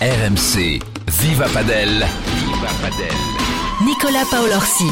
RMC, Viva Padel. Viva Padel. Nicolas Paolorsi.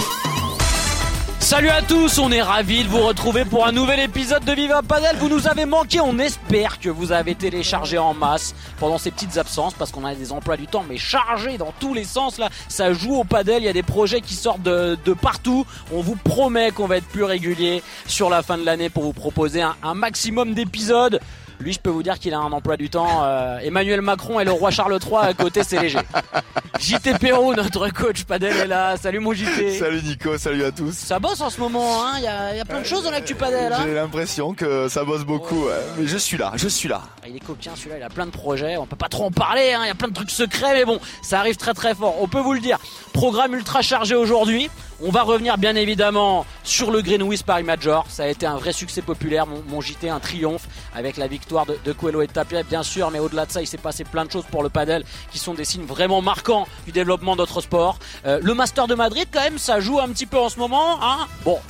Salut à tous, on est ravis de vous retrouver pour un nouvel épisode de Viva Padel. Vous nous avez manqué, on espère que vous avez téléchargé en masse pendant ces petites absences parce qu'on a des emplois du temps mais chargés dans tous les sens là. Ça joue au padel, il y a des projets qui sortent de, de partout. On vous promet qu'on va être plus régulier sur la fin de l'année pour vous proposer un, un maximum d'épisodes. Lui, je peux vous dire qu'il a un emploi du temps. Euh, Emmanuel Macron et le roi Charles III à côté, c'est léger. JT Perrault, notre coach padel est là. Salut mon JT. Salut Nico, salut à tous. Ça bosse en ce moment, hein. Il y, a, y a plein de choses dans l'actu padel. Hein J'ai l'impression que ça bosse beaucoup, ouais. mais je suis là, je suis là. Il est coquin celui-là, il a plein de projets. On peut pas trop en parler, hein. Il y a plein de trucs secrets, mais bon, ça arrive très très fort. On peut vous le dire. Programme ultra chargé aujourd'hui. On va revenir bien évidemment sur le Greenwich Paris Major. Ça a été un vrai succès populaire, mon, JT, un triomphe avec la victoire de, Coelho et de Tapia, bien sûr. Mais au-delà de ça, il s'est passé plein de choses pour le padel qui sont des signes vraiment marquants du développement de notre sport. Euh, le Master de Madrid, quand même, ça joue un petit peu en ce moment. Hein? Bon,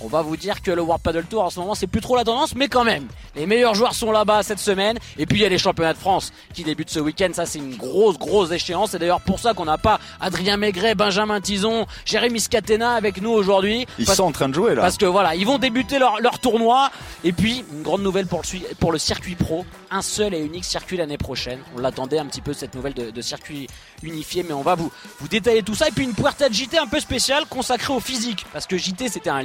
on va vous dire que le World Paddle Tour en ce moment c'est plus trop la tendance, mais quand même, les meilleurs joueurs sont là-bas cette semaine. Et puis il y a les championnats de France qui débutent ce week-end. Ça c'est une grosse grosse échéance. C'est d'ailleurs pour ça qu'on n'a pas Adrien Maigret, Benjamin Tison, Jérémy Scatena avec nous aujourd'hui. Ils Parce- sont en train de jouer là. parce que voilà, ils vont débuter leur, leur tournoi. Et puis, une grande nouvelle pour le, sui- pour le circuit pro. Un seul et unique circuit l'année prochaine. On l'attendait un petit peu cette nouvelle de, de circuit unifié, mais on va vous, vous détailler tout ça. Et puis une puerta de JT un peu spéciale consacrée au physique. Parce que JT c'était un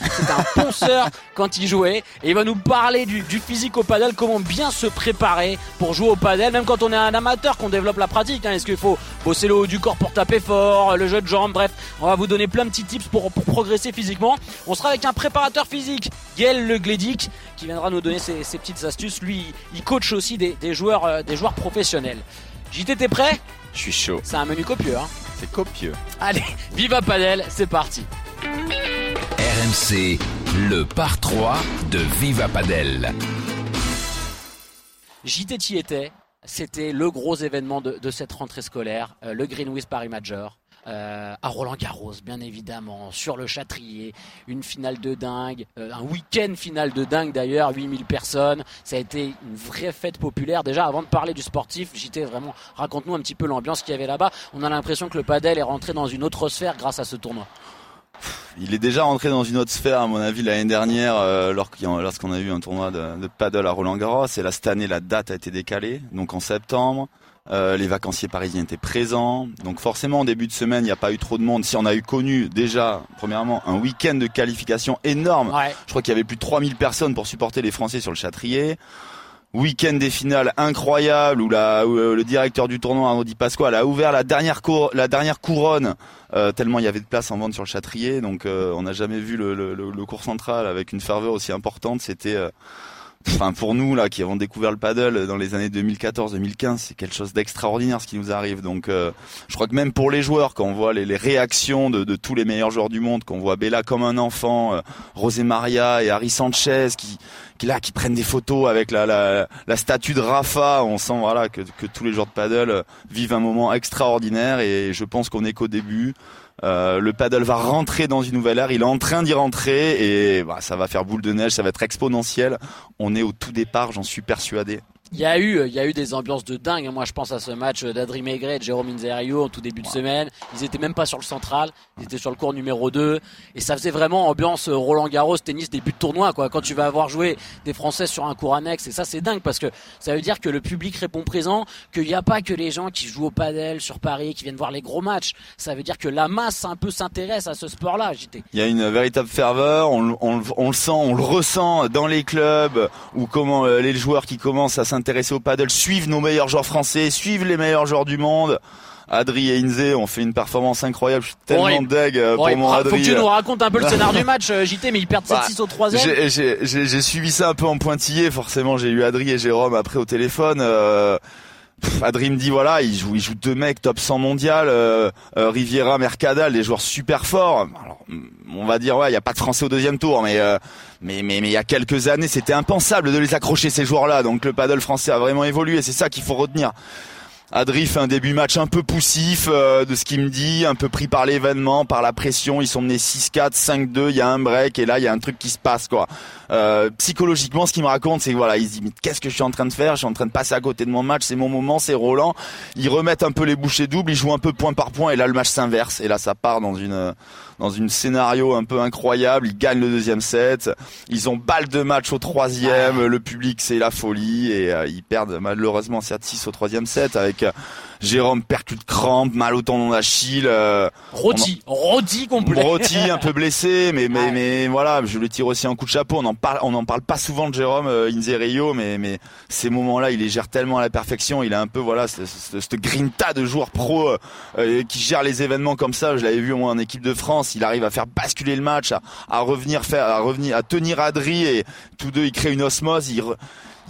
limeur, c'était un ponceur quand il jouait. Et il va nous parler du, du physique au padel, comment bien se préparer pour jouer au padel, même quand on est un amateur, qu'on développe la pratique. hein. Est-ce qu'il faut bosser le haut du corps pour taper fort, le jeu de jambes, bref. On va vous donner plein de petits tips pour, pour progresser physiquement. On sera avec un préparateur physique, Gaël Le Glédic, qui viendra nous donner ses, ses petites astuces. Lui, il coach aussi des, des joueurs, euh, des joueurs professionnels. JT, t'es prêt? Je suis chaud. C'est un menu copieux, hein. C'est copieux. Allez, viva Padel, c'est parti. RMC, le par 3 de Viva Padel. JT t'y était. C'était le gros événement de, cette rentrée scolaire, euh, le Greenwich Paris Major. euh, à Roland Garros, bien évidemment, sur le Châtrier, une finale de dingue, euh, un week-end finale de dingue d'ailleurs, 8000 personnes. Ça a été une vraie fête populaire. Déjà, avant de parler du sportif, JT, vraiment, raconte-nous un petit peu l'ambiance qu'il y avait là-bas. On a l'impression que le padel est rentré dans une autre sphère grâce à ce tournoi. Il est déjà rentré dans une autre sphère, à mon avis, l'année dernière, euh, lorsqu'on a eu un tournoi de, de paddle à Roland Garros. Et là, cette année, la date a été décalée, donc en septembre. Euh, les vacanciers parisiens étaient présents. Donc forcément, en début de semaine, il n'y a pas eu trop de monde. Si on a eu connu déjà, premièrement, un week-end de qualification énorme. Ouais. Je crois qu'il y avait plus de 3000 personnes pour supporter les Français sur le Châtrier. Week-end des finales incroyable où, euh, le directeur du tournoi, Audi Pasquale, a ouvert la dernière, cour- la dernière couronne euh, tellement il y avait de place en vente sur le Châtrier. Donc euh, on n'a jamais vu le, le, le- cours central avec une ferveur aussi importante. C'était, enfin pour nous là qui avons découvert le paddle dans les années 2014-2015, c'est quelque chose d'extraordinaire ce qui nous arrive. Donc euh, je crois que même pour les joueurs, quand on voit les, réactions de, tous les meilleurs joueurs du monde, qu'on voit Bella comme un enfant, euh, José Maria et Harry Sanchez qui là qui prennent des photos avec la statue de Rafa, on sent voilà que, que tous les joueurs de paddle euh, vivent un moment extraordinaire et je pense qu'on est qu'au début. Euh, le paddle va rentrer dans une nouvelle ère, il est en train d'y rentrer et bah, ça va faire boule de neige, ça va être exponentiel. On est au tout départ, j'en suis persuadé. Il y a eu, il y a eu des ambiances de dingue. Moi, je pense à ce match d'Adri Maigret et de Jérôme Inzerio en tout début de semaine. Ils étaient même pas sur le central. Ils étaient sur le cours numéro 2. Et ça faisait vraiment ambiance euh, Roland Garros, tennis, début de tournoi, quoi. Quand tu vas avoir joué des Français sur un cours annexe. Et ça, c'est dingue parce que ça veut dire que le public répond présent, qu'il n'y a pas que les gens qui jouent au padel sur Paris, qui viennent voir les gros matchs. Ça veut dire que la masse un peu s'intéresse à ce sport-là, JT. Il y a une véritable ferveur, on, le- on on le sent, on le ressent dans les clubs où comment euh, les joueurs qui commencent à s'intéresser au paddle suivent nos meilleurs joueurs français, suivent les meilleurs joueurs du monde. Adri et Inze ont fait une performance incroyable. Je suis tellement Horrible. deg euh, pour Ouais, mon faut que Adri. tu nous racontes un peu le scénario du match, euh, JT, mais ils perdent 7-6 au troisième. J'ai suivi ça un peu en pointillé. Forcément, j'ai eu Adri et Jérôme après au téléphone. Euh, Adri me dit voilà, il joue, deux mecs top 100 mondial, euh, euh, Riviera, Mercadal, des joueurs super forts. Alors, on va dire ouais, il y a pas de Français au deuxième tour, mais euh, mais mais mais il y a quelques années, c'était impensable de les accrocher ces joueurs-là. Donc le paddle français a vraiment évolué, c'est ça qu'il faut retenir. Adri fait un début match un peu poussif de ce qu'il me dit, un peu pris par l'événement, par la pression. Ils sont menés 6-4, 5-2, il y a un break et là il y a un truc qui se passe quoi. Euh, psychologiquement, ce qu'il me raconte, c'est voilà, il se dit qu'est-ce que je suis en train de faire? Je suis en train de passer à côté de mon match, c'est mon moment, c'est Roland. Ils remettent un peu les bouchées doubles, ils jouent un peu point par point et là le match s'inverse. Et là ça part dans une dans une scénario un peu incroyable. Ils gagnent le deuxième set, ils ont balle de match au troisième, le public c'est la folie. Et euh, ils perdent malheureusement 7-6 au troisième set avec euh, Jérôme percute crampe, mal au tendon d'Achille. Euh, rôti, rôti complet. Rôti, un peu blessé, mais mais mais voilà, je le tire aussi un coup de chapeau. On en parle, on en parle pas souvent de Jérôme euh, Inzerio, mais mais ces moments-là, il les gère tellement à la perfection. Il a un peu voilà cette grinta de joueurs pro euh, qui gère les événements comme ça. Je l'avais vu moi en équipe de France. Il arrive à faire basculer le match, à, à revenir faire, à revenir, à tenir Adri et tous deux, ils créent une osmose. Ils,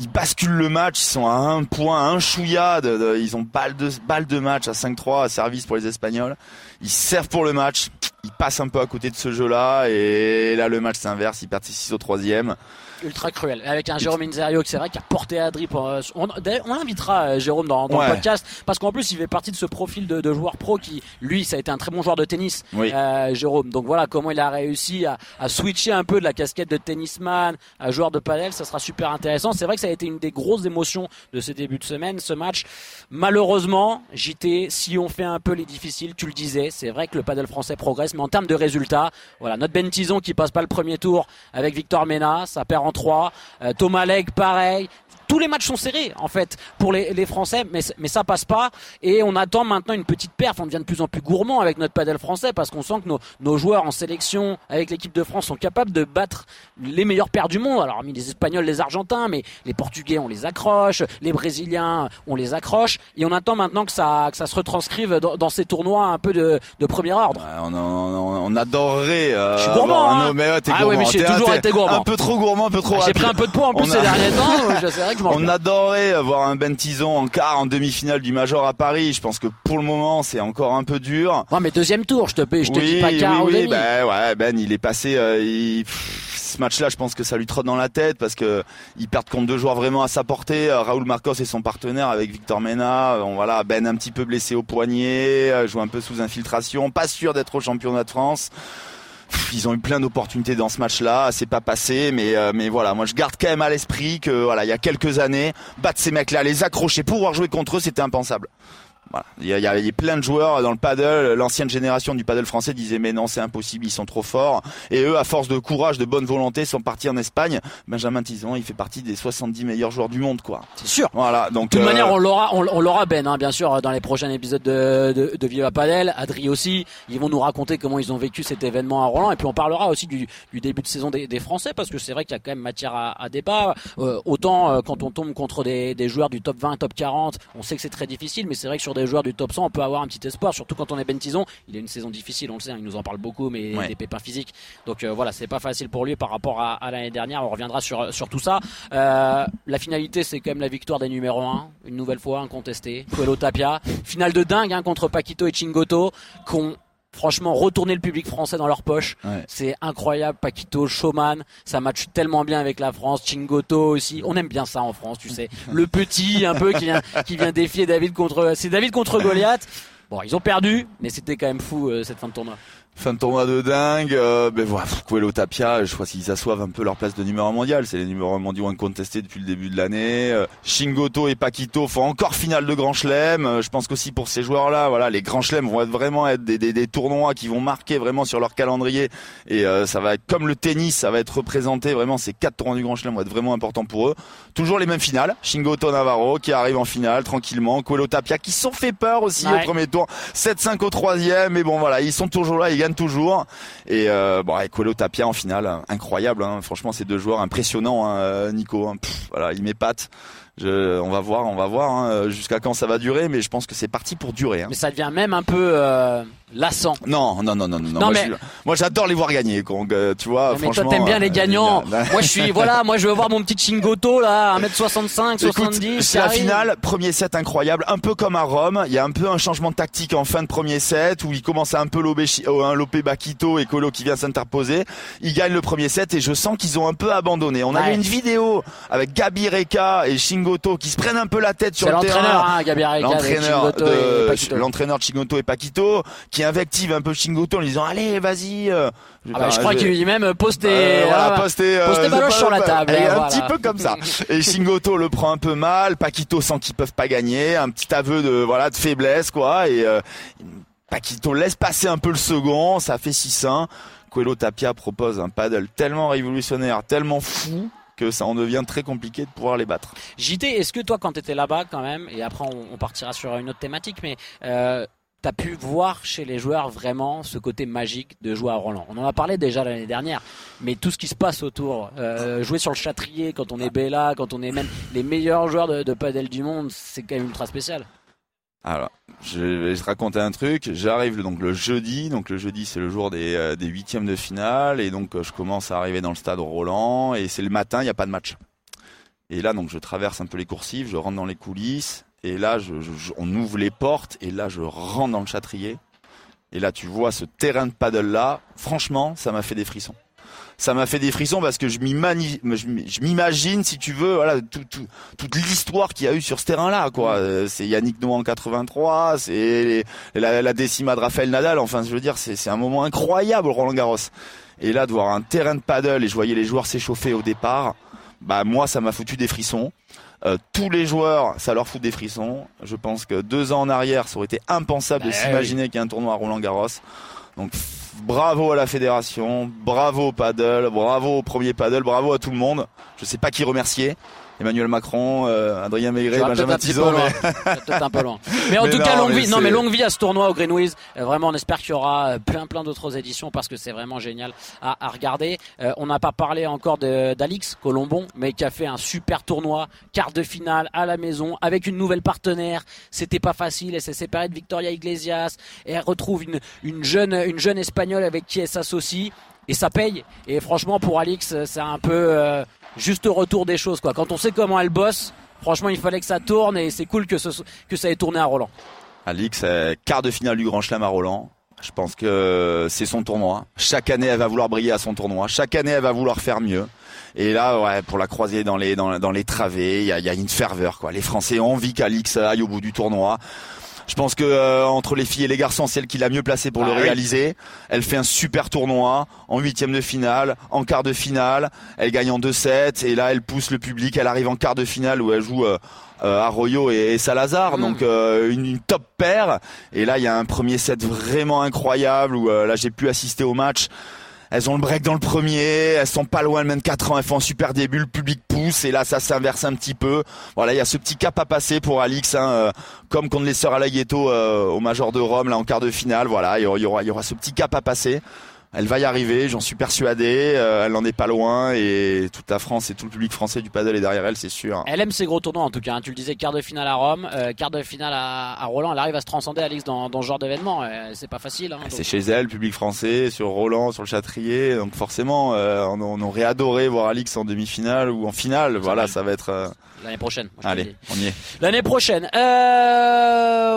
ils basculent le match, ils sont à un point, un chouïa, ils ont balle de, balle de match à 5-3 à service pour les Espagnols. Ils servent pour le match, ils passent un peu à côté de ce jeu-là et là le match s'inverse, ils perdent 6 au troisième ultra cruel. Avec un Jérôme Inzerio c'est vrai qui a porté Adri pour. Euh, on, on l'invitera euh, Jérôme dans, dans le podcast parce qu'en plus il fait partie de ce profil de, de, joueur pro qui, lui, ça a été un très bon joueur de tennis, euh, Jérôme. Donc voilà comment il a réussi à, à, switcher un peu de la casquette de tennisman à joueur de padel. Ça sera super intéressant. C'est vrai que ça a été une des grosses émotions de ces débuts de semaine, ce match. Malheureusement, JT, si on fait un peu les difficiles, tu le disais, c'est vrai que le padel français progresse, mais en termes de résultats, voilà, notre Ben Tison qui passe pas le premier tour avec Victor Mena, ça perd en 3. Euh, Thomas Legge, pareil tous les matchs sont serrés en fait pour les, les Français, mais, mais ça passe pas. Et on attend maintenant une petite perf. On devient de plus en plus gourmand avec notre padel français parce qu'on sent que nos, nos joueurs en sélection avec l'équipe de France sont capables de battre les meilleurs pairs du monde. Alors, mis les Espagnols, les Argentins, mais les Portugais, on les accroche, les Brésiliens, on les accroche. Et on attend maintenant que ça, que ça se retranscrive dans, dans ces tournois un peu de, de premier ordre. on, on, on, adorerait. Euh, je suis gourmand. Hein. mais, ah gourmand. oui, mais j'ai toujours été gourmand. Un peu trop gourmand, un peu trop. J'ai pris un peu de poids en plus ces derniers temps. On adorait avoir un Ben Tison en quart, en demi-finale du Major à Paris. Je pense que pour le moment, c'est encore un peu dur. Non, mais deuxième tour, je te, je te dis pas quart oui, oui, ben, ouais, Ben, il est passé. Euh, ce match-là, je pense que ça lui trotte dans la tête parce que il perd contre deux joueurs vraiment à sa portée. Euh, Raoul Marcos et son partenaire avec Victor Mena. On, voilà, Ben un petit peu blessé au poignet, euh, joue un peu sous infiltration, pas sûr d'être au championnat de France ils ont eu plein d'opportunités dans ce match-là, c'est pas passé, mais euh, mais voilà, moi je garde quand même à l'esprit que voilà, il y a quelques années, battre ces mecs-là, les accrocher, pouvoir jouer contre eux, c'était impensable. Il, y a, il, y a, plein de joueurs dans le paddle. L'ancienne génération du paddle français disait mais non c'est impossible, ils sont trop forts. Et eux, à force de courage, de bonne volonté, sont partis en Espagne. Benjamin Tison, il fait partie des 70 meilleurs joueurs du monde, quoi. C'est sûr. Voilà. Donc de toute manière, euh, on l'aura, on, l'aura Ben, hein, bien sûr, dans les prochains épisodes de, de, de Viva Padel. Adri aussi. Ils vont nous raconter comment ils ont vécu cet événement à Roland. Et puis on parlera aussi du, du début de saison des, des Français parce que c'est vrai qu'il y a quand même matière à, à débat. Euh, autant euh, quand on tombe contre des, des joueurs du top 20, top 40, on sait que c'est très difficile, mais c'est vrai que sur des joueurs du top 100, on peut avoir un petit espoir, surtout quand on est Ben Tison. Il a une saison difficile, on le sait, hein, il nous en parle beaucoup, mais des pépins physiques. Donc euh, voilà, c'est pas facile pour lui par rapport à, l'année dernière. On reviendra sur, sur tout ça. Euh, la finalité, c'est quand même la victoire des numéros 1, une nouvelle fois incontestée. Coelho Tapia, finale de dingue hein, contre Paquito et Chingoto, qu'on franchement retourner le public français dans leur poche c'est incroyable. Paquito showman ça match tellement bien avec la France. Chingoto aussi. On aime bien ça en France tu sais. Le petit un peu qui vient qui vient défier David contre c'est David contre Goliath. Bon ils ont perdu mais c'était quand même fou euh, cette fin de tournoi Fin de tournoi de dingue. Euh, ben voilà, Coelho Tapia, je crois qu'ils assoivent un peu leur place de numéro mondial. C'est les numéros mondiaux incontestés depuis le début de l'année. Euh, Shingoto et Paquito font encore finale de Grand Chelem. Euh, je pense qu'aussi pour ces joueurs-là, voilà, les Grands Chelem vont être vraiment être des, des, des, tournois qui vont marquer vraiment sur leur calendrier. Et euh, ça va être comme le tennis, ça va être représenté vraiment. Ces quatre tournois du Grand Chelem vont être vraiment importants pour eux. Toujours les mêmes finales. Shingoto Navarro qui arrive en finale tranquillement. Coelho Tapia qui sont fait peur aussi au premier tour. 7-5 au troisième. Mais bon voilà, ils sont toujours là. Ils toujours. Et euh, bon, avec Colo Tapia en finale, incroyable. Hein. Franchement, ces deux joueurs impressionnants, hein, Nico. Hein. voilà, il met patte. Je, on va voir, on va voir jusqu'à quand ça va durer, mais je pense que c'est parti pour durer. Mais ça devient même un peu euh, lassant. Non, non, non, non, non. Non, moi, mais- moi, j'adore les voir gagner. donc, euh, tu vois, Mais toi franchement. t'aimes bien les euh, gagnants. génial. moi je suis voilà, moi je veux voir mon petit Chingoto là, 1m65, Écoute, 70. c'est la finale, premier set incroyable, un peu comme à Rome. Il y a un peu un changement de tactique en fin de premier set où il commence à un peu lober, Chi- euh, un loper Bakito et Colo qui vient s'interposer. Ils gagnent le premier set et je sens qu'ils ont un peu abandonné. On avait Ouais. une vidéo avec Gabi Reka et Shingoto qui se prennent un peu la tête sur le terrain. l'entraîneur hein, Gabi L'entraîneur de de Chingoto et Paquito qui invective un peu Chingoto en lui disant allez vas-y. euh, Ah bah, je crois qu'il lui dit même euh, pose tes euh, voilà, voilà. tes, euh, tes je sais baloches pas, sur la table, et un voilà. petit peu comme ça. Et Shingoto le prend un peu mal. Paquito sent qu'ils peuvent pas gagner. Un petit aveu de voilà de faiblesse quoi. Et Paquito laisse passer un peu le second. Ça fait 6-1. Coelho Tapia propose un paddle tellement révolutionnaire, tellement fou que ça en devient très compliqué de pouvoir les battre. JT, est-ce que toi, quand tu étais là-bas, quand même, et après on, on partira sur une autre thématique, mais euh, tu pu voir chez les joueurs vraiment ce côté magique de jouer à Roland On en a parlé déjà l'année dernière, mais tout ce qui se passe autour, euh, jouer sur le châtrier quand on est Bella, quand on est même les meilleurs joueurs de, de padel du monde, c'est quand même ultra spécial. Alors, je vais te raconter un truc. J'arrive donc le jeudi. Donc le jeudi, c'est le jour des, euh, huitièmes de finale. Et donc, euh, je commence à arriver dans le stade Roland. Et c'est le matin, il n'y a pas de match. Et là, donc, je traverse un peu les coursives. Je rentre dans les coulisses. Et là, je, on ouvre les portes. Et là, je rentre dans le châtrier. Et là, tu vois ce terrain de paddle là. Franchement, ça m'a fait des frissons. Ça m'a fait des frissons parce que je m'imagine, si tu veux, voilà, tout, tout- toute l'histoire qu'il y a eu sur ce terrain-là, quoi. Euh, C'est Yannick Noah en 83, c'est la, la décima de Raphaël Nadal. Enfin, je veux dire, c'est c'est un moment incroyable, Roland Garros. Et là, de voir un terrain de paddle et je voyais les joueurs s'échauffer au départ, bah moi, ça m'a foutu des frissons. Euh, tous les joueurs, ça leur fout des frissons. Je pense que deux ans en arrière, ça aurait été impensable de Bah s'imaginer qu'il y a un tournoi à Roland Garros. Donc bravo à la fédération, bravo au paddle, bravo au premier paddle, bravo à tout le monde. Je sais pas qui remercier. Emmanuel Macron, euh, Adrien Maigret, Benjamin Tizot, mais peut-être un peu loin. Mais en Mais tout non, cas, longue vie. Non, mais longue vie à ce tournoi au Greenwiz. Euh, vraiment, on espère qu'il y aura euh, plein, plein d'autres éditions parce que c'est vraiment génial à, à regarder. Euh, on n'a pas parlé encore d'Alix Colombon, mais qui a fait un super tournoi, quart de finale à la maison avec une nouvelle partenaire. C'était pas facile. Elle s'est séparée de Victoria Iglesias et elle retrouve une, une jeune, une jeune espagnole avec qui elle s'associe. Et ça paye. Et franchement, pour Alix, c'est un peu euh, juste retour des choses. Quoi. Quand on sait comment elle bosse, franchement, il fallait que ça tourne et c'est cool que, ce, que ça ait tourné à Roland. Alix, euh, quart de finale du Grand Chelem à Roland. Je pense que c'est son tournoi. Chaque année, elle va vouloir briller à son tournoi. Chaque année, elle va vouloir faire mieux. Et là, ouais, pour la croiser dans les dans, les travées, il y a, y a une ferveur. Quoi. Les Français ont envie qu'Alix aille au bout du tournoi. Je pense que euh, entre les filles et les garçons, c'est elle qui l'a mieux placée pour Ah le oui. réaliser. Elle fait un super tournoi en huitième de finale, en quart de finale. Elle gagne en 2-7 et là, elle pousse le public. Elle arrive en quart de finale où elle joue euh, euh, Arroyo et, et Salazar, Mm. donc euh, une, une top paire. Et là, il y a un premier set vraiment incroyable où euh, là, j'ai pu assister au match. Elles ont le break dans le premier, elles sont pas loin, elles mènent 4 ans, elles font un super début, le public pousse et là ça s'inverse un petit peu. Voilà, il y a ce petit cap à passer pour Alix, hein, euh, comme contre les sœurs Alayeto euh, au Major de Rome, là en quart de finale. Voilà, il y aura, il y aura ce petit cap à passer. Elle va y arriver, j'en suis persuadé. euh, elle n'en est pas loin et toute la France et tout le public français du paddle est derrière elle, c'est sûr. Elle aime ses gros tournois en tout cas. hein. Tu le disais, quart de finale à Rome, euh, quart de finale à, à Roland. Elle arrive à se transcender, Alix, dans, dans ce genre d'événement. Euh, c'est pas facile. Hein, donc. C'est chez elle, public français, sur Roland, sur le Châtrier. Donc forcément, on, on aurait adoré voir Alix en demi-finale ou en finale. Voilà, ça va être. L'année prochaine. moi, Allez, on y est. L'année prochaine.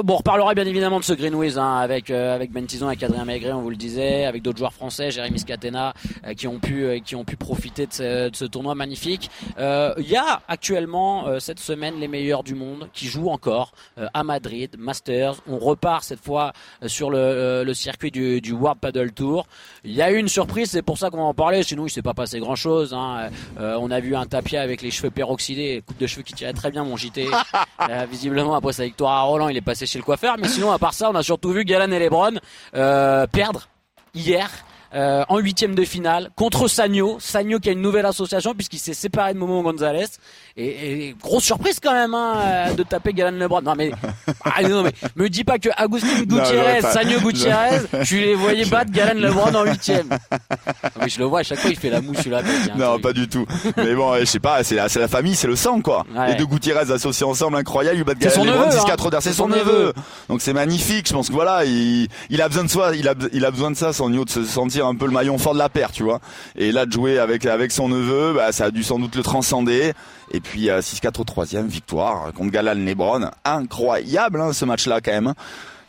Bon, on reparlera bien évidemment de ce Greenwiz hein, avec avec Ben Tison, avec Adrien Maigret, on vous le disait, avec d'autres joueurs français, Jérémy Scatena, euh, qui ont pu euh, qui ont pu profiter de ce, de ce tournoi magnifique. Euh, Il y a actuellement cette semaine les meilleurs du monde qui jouent encore à Madrid, Masters. On repart cette fois sur le, le circuit du, du World Paddle Tour. Il y a eu une surprise, c'est pour ça qu'on va en parler. Chez nous, il s'est pas passé grand chose. Hein. On a vu un tapia avec les cheveux peroxydés, coupe de cheveux qui tirait très bien mon JT. Euh, visiblement, après sa victoire à Roland, il est passé chez le coiffeur. Mais sinon, à part ça, on a surtout vu Galan et Lebron euh, perdre hier euh, en huitième de finale contre Sagno. Sagno qui a une nouvelle association puisqu'il s'est séparé de Momo Gonzalez. Et, et grosse surprise quand même hein, euh, de taper Galan Lebron. Non mais, ah, non mais me dis pas que Agustin Gutiérrez, Sagno Gutiérrez, tu les voyais battre Galan Lebron en huitième. Mais je le vois à chaque fois il fait la mouche sur la Non, truc. pas du tout. Mais bon, je sais pas, c'est la, famille, c'est le sang, quoi. Ouais. Les deux Gutiérrez associés ensemble, incroyable. Ils battent neveu, 6-4 hein. derrière, c'est C'est son son neveu. Donc c'est magnifique. Je pense que voilà, il, il a besoin de soi, il a, il a besoin de ça, son niveau de se sentir un peu le maillon fort de la paire, tu vois. Et là, de jouer avec, avec son neveu, bah, ça a dû sans doute le transcender. Et puis, euh, 6-4 au troisième, victoire contre Galan Lebron. Incroyable, hein, ce match-là, quand même.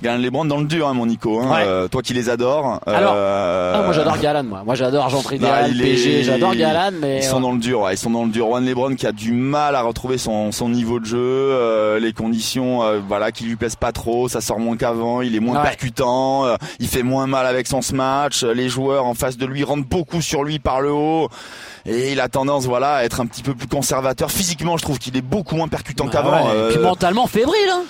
Galan Lebron dans le dur, hein, mon Nico. Hein. Ouais. Euh, toi qui les adores. Alors, euh, Ah, moi j'adore Galan moi. Moi j'adore Idéal, il PG, est- j'adore Galan mais ils sont dans le dur, ouais, ils sont dans le dur. Juan Lebron qui a du mal à retrouver son, son niveau de jeu, euh, les conditions, euh, voilà, qui lui plaisent pas trop. Ça sort moins qu'avant, il est moins Ouais. percutant, euh, il fait moins mal avec son smash. euh, Les joueurs en face de lui rentrent beaucoup sur lui par le haut. Et il a tendance, voilà, à être un petit peu plus conservateur. Physiquement, je trouve qu'il est beaucoup moins percutant Bah qu'avant. ouais, et Euh, Puis mentalement fébrile hein.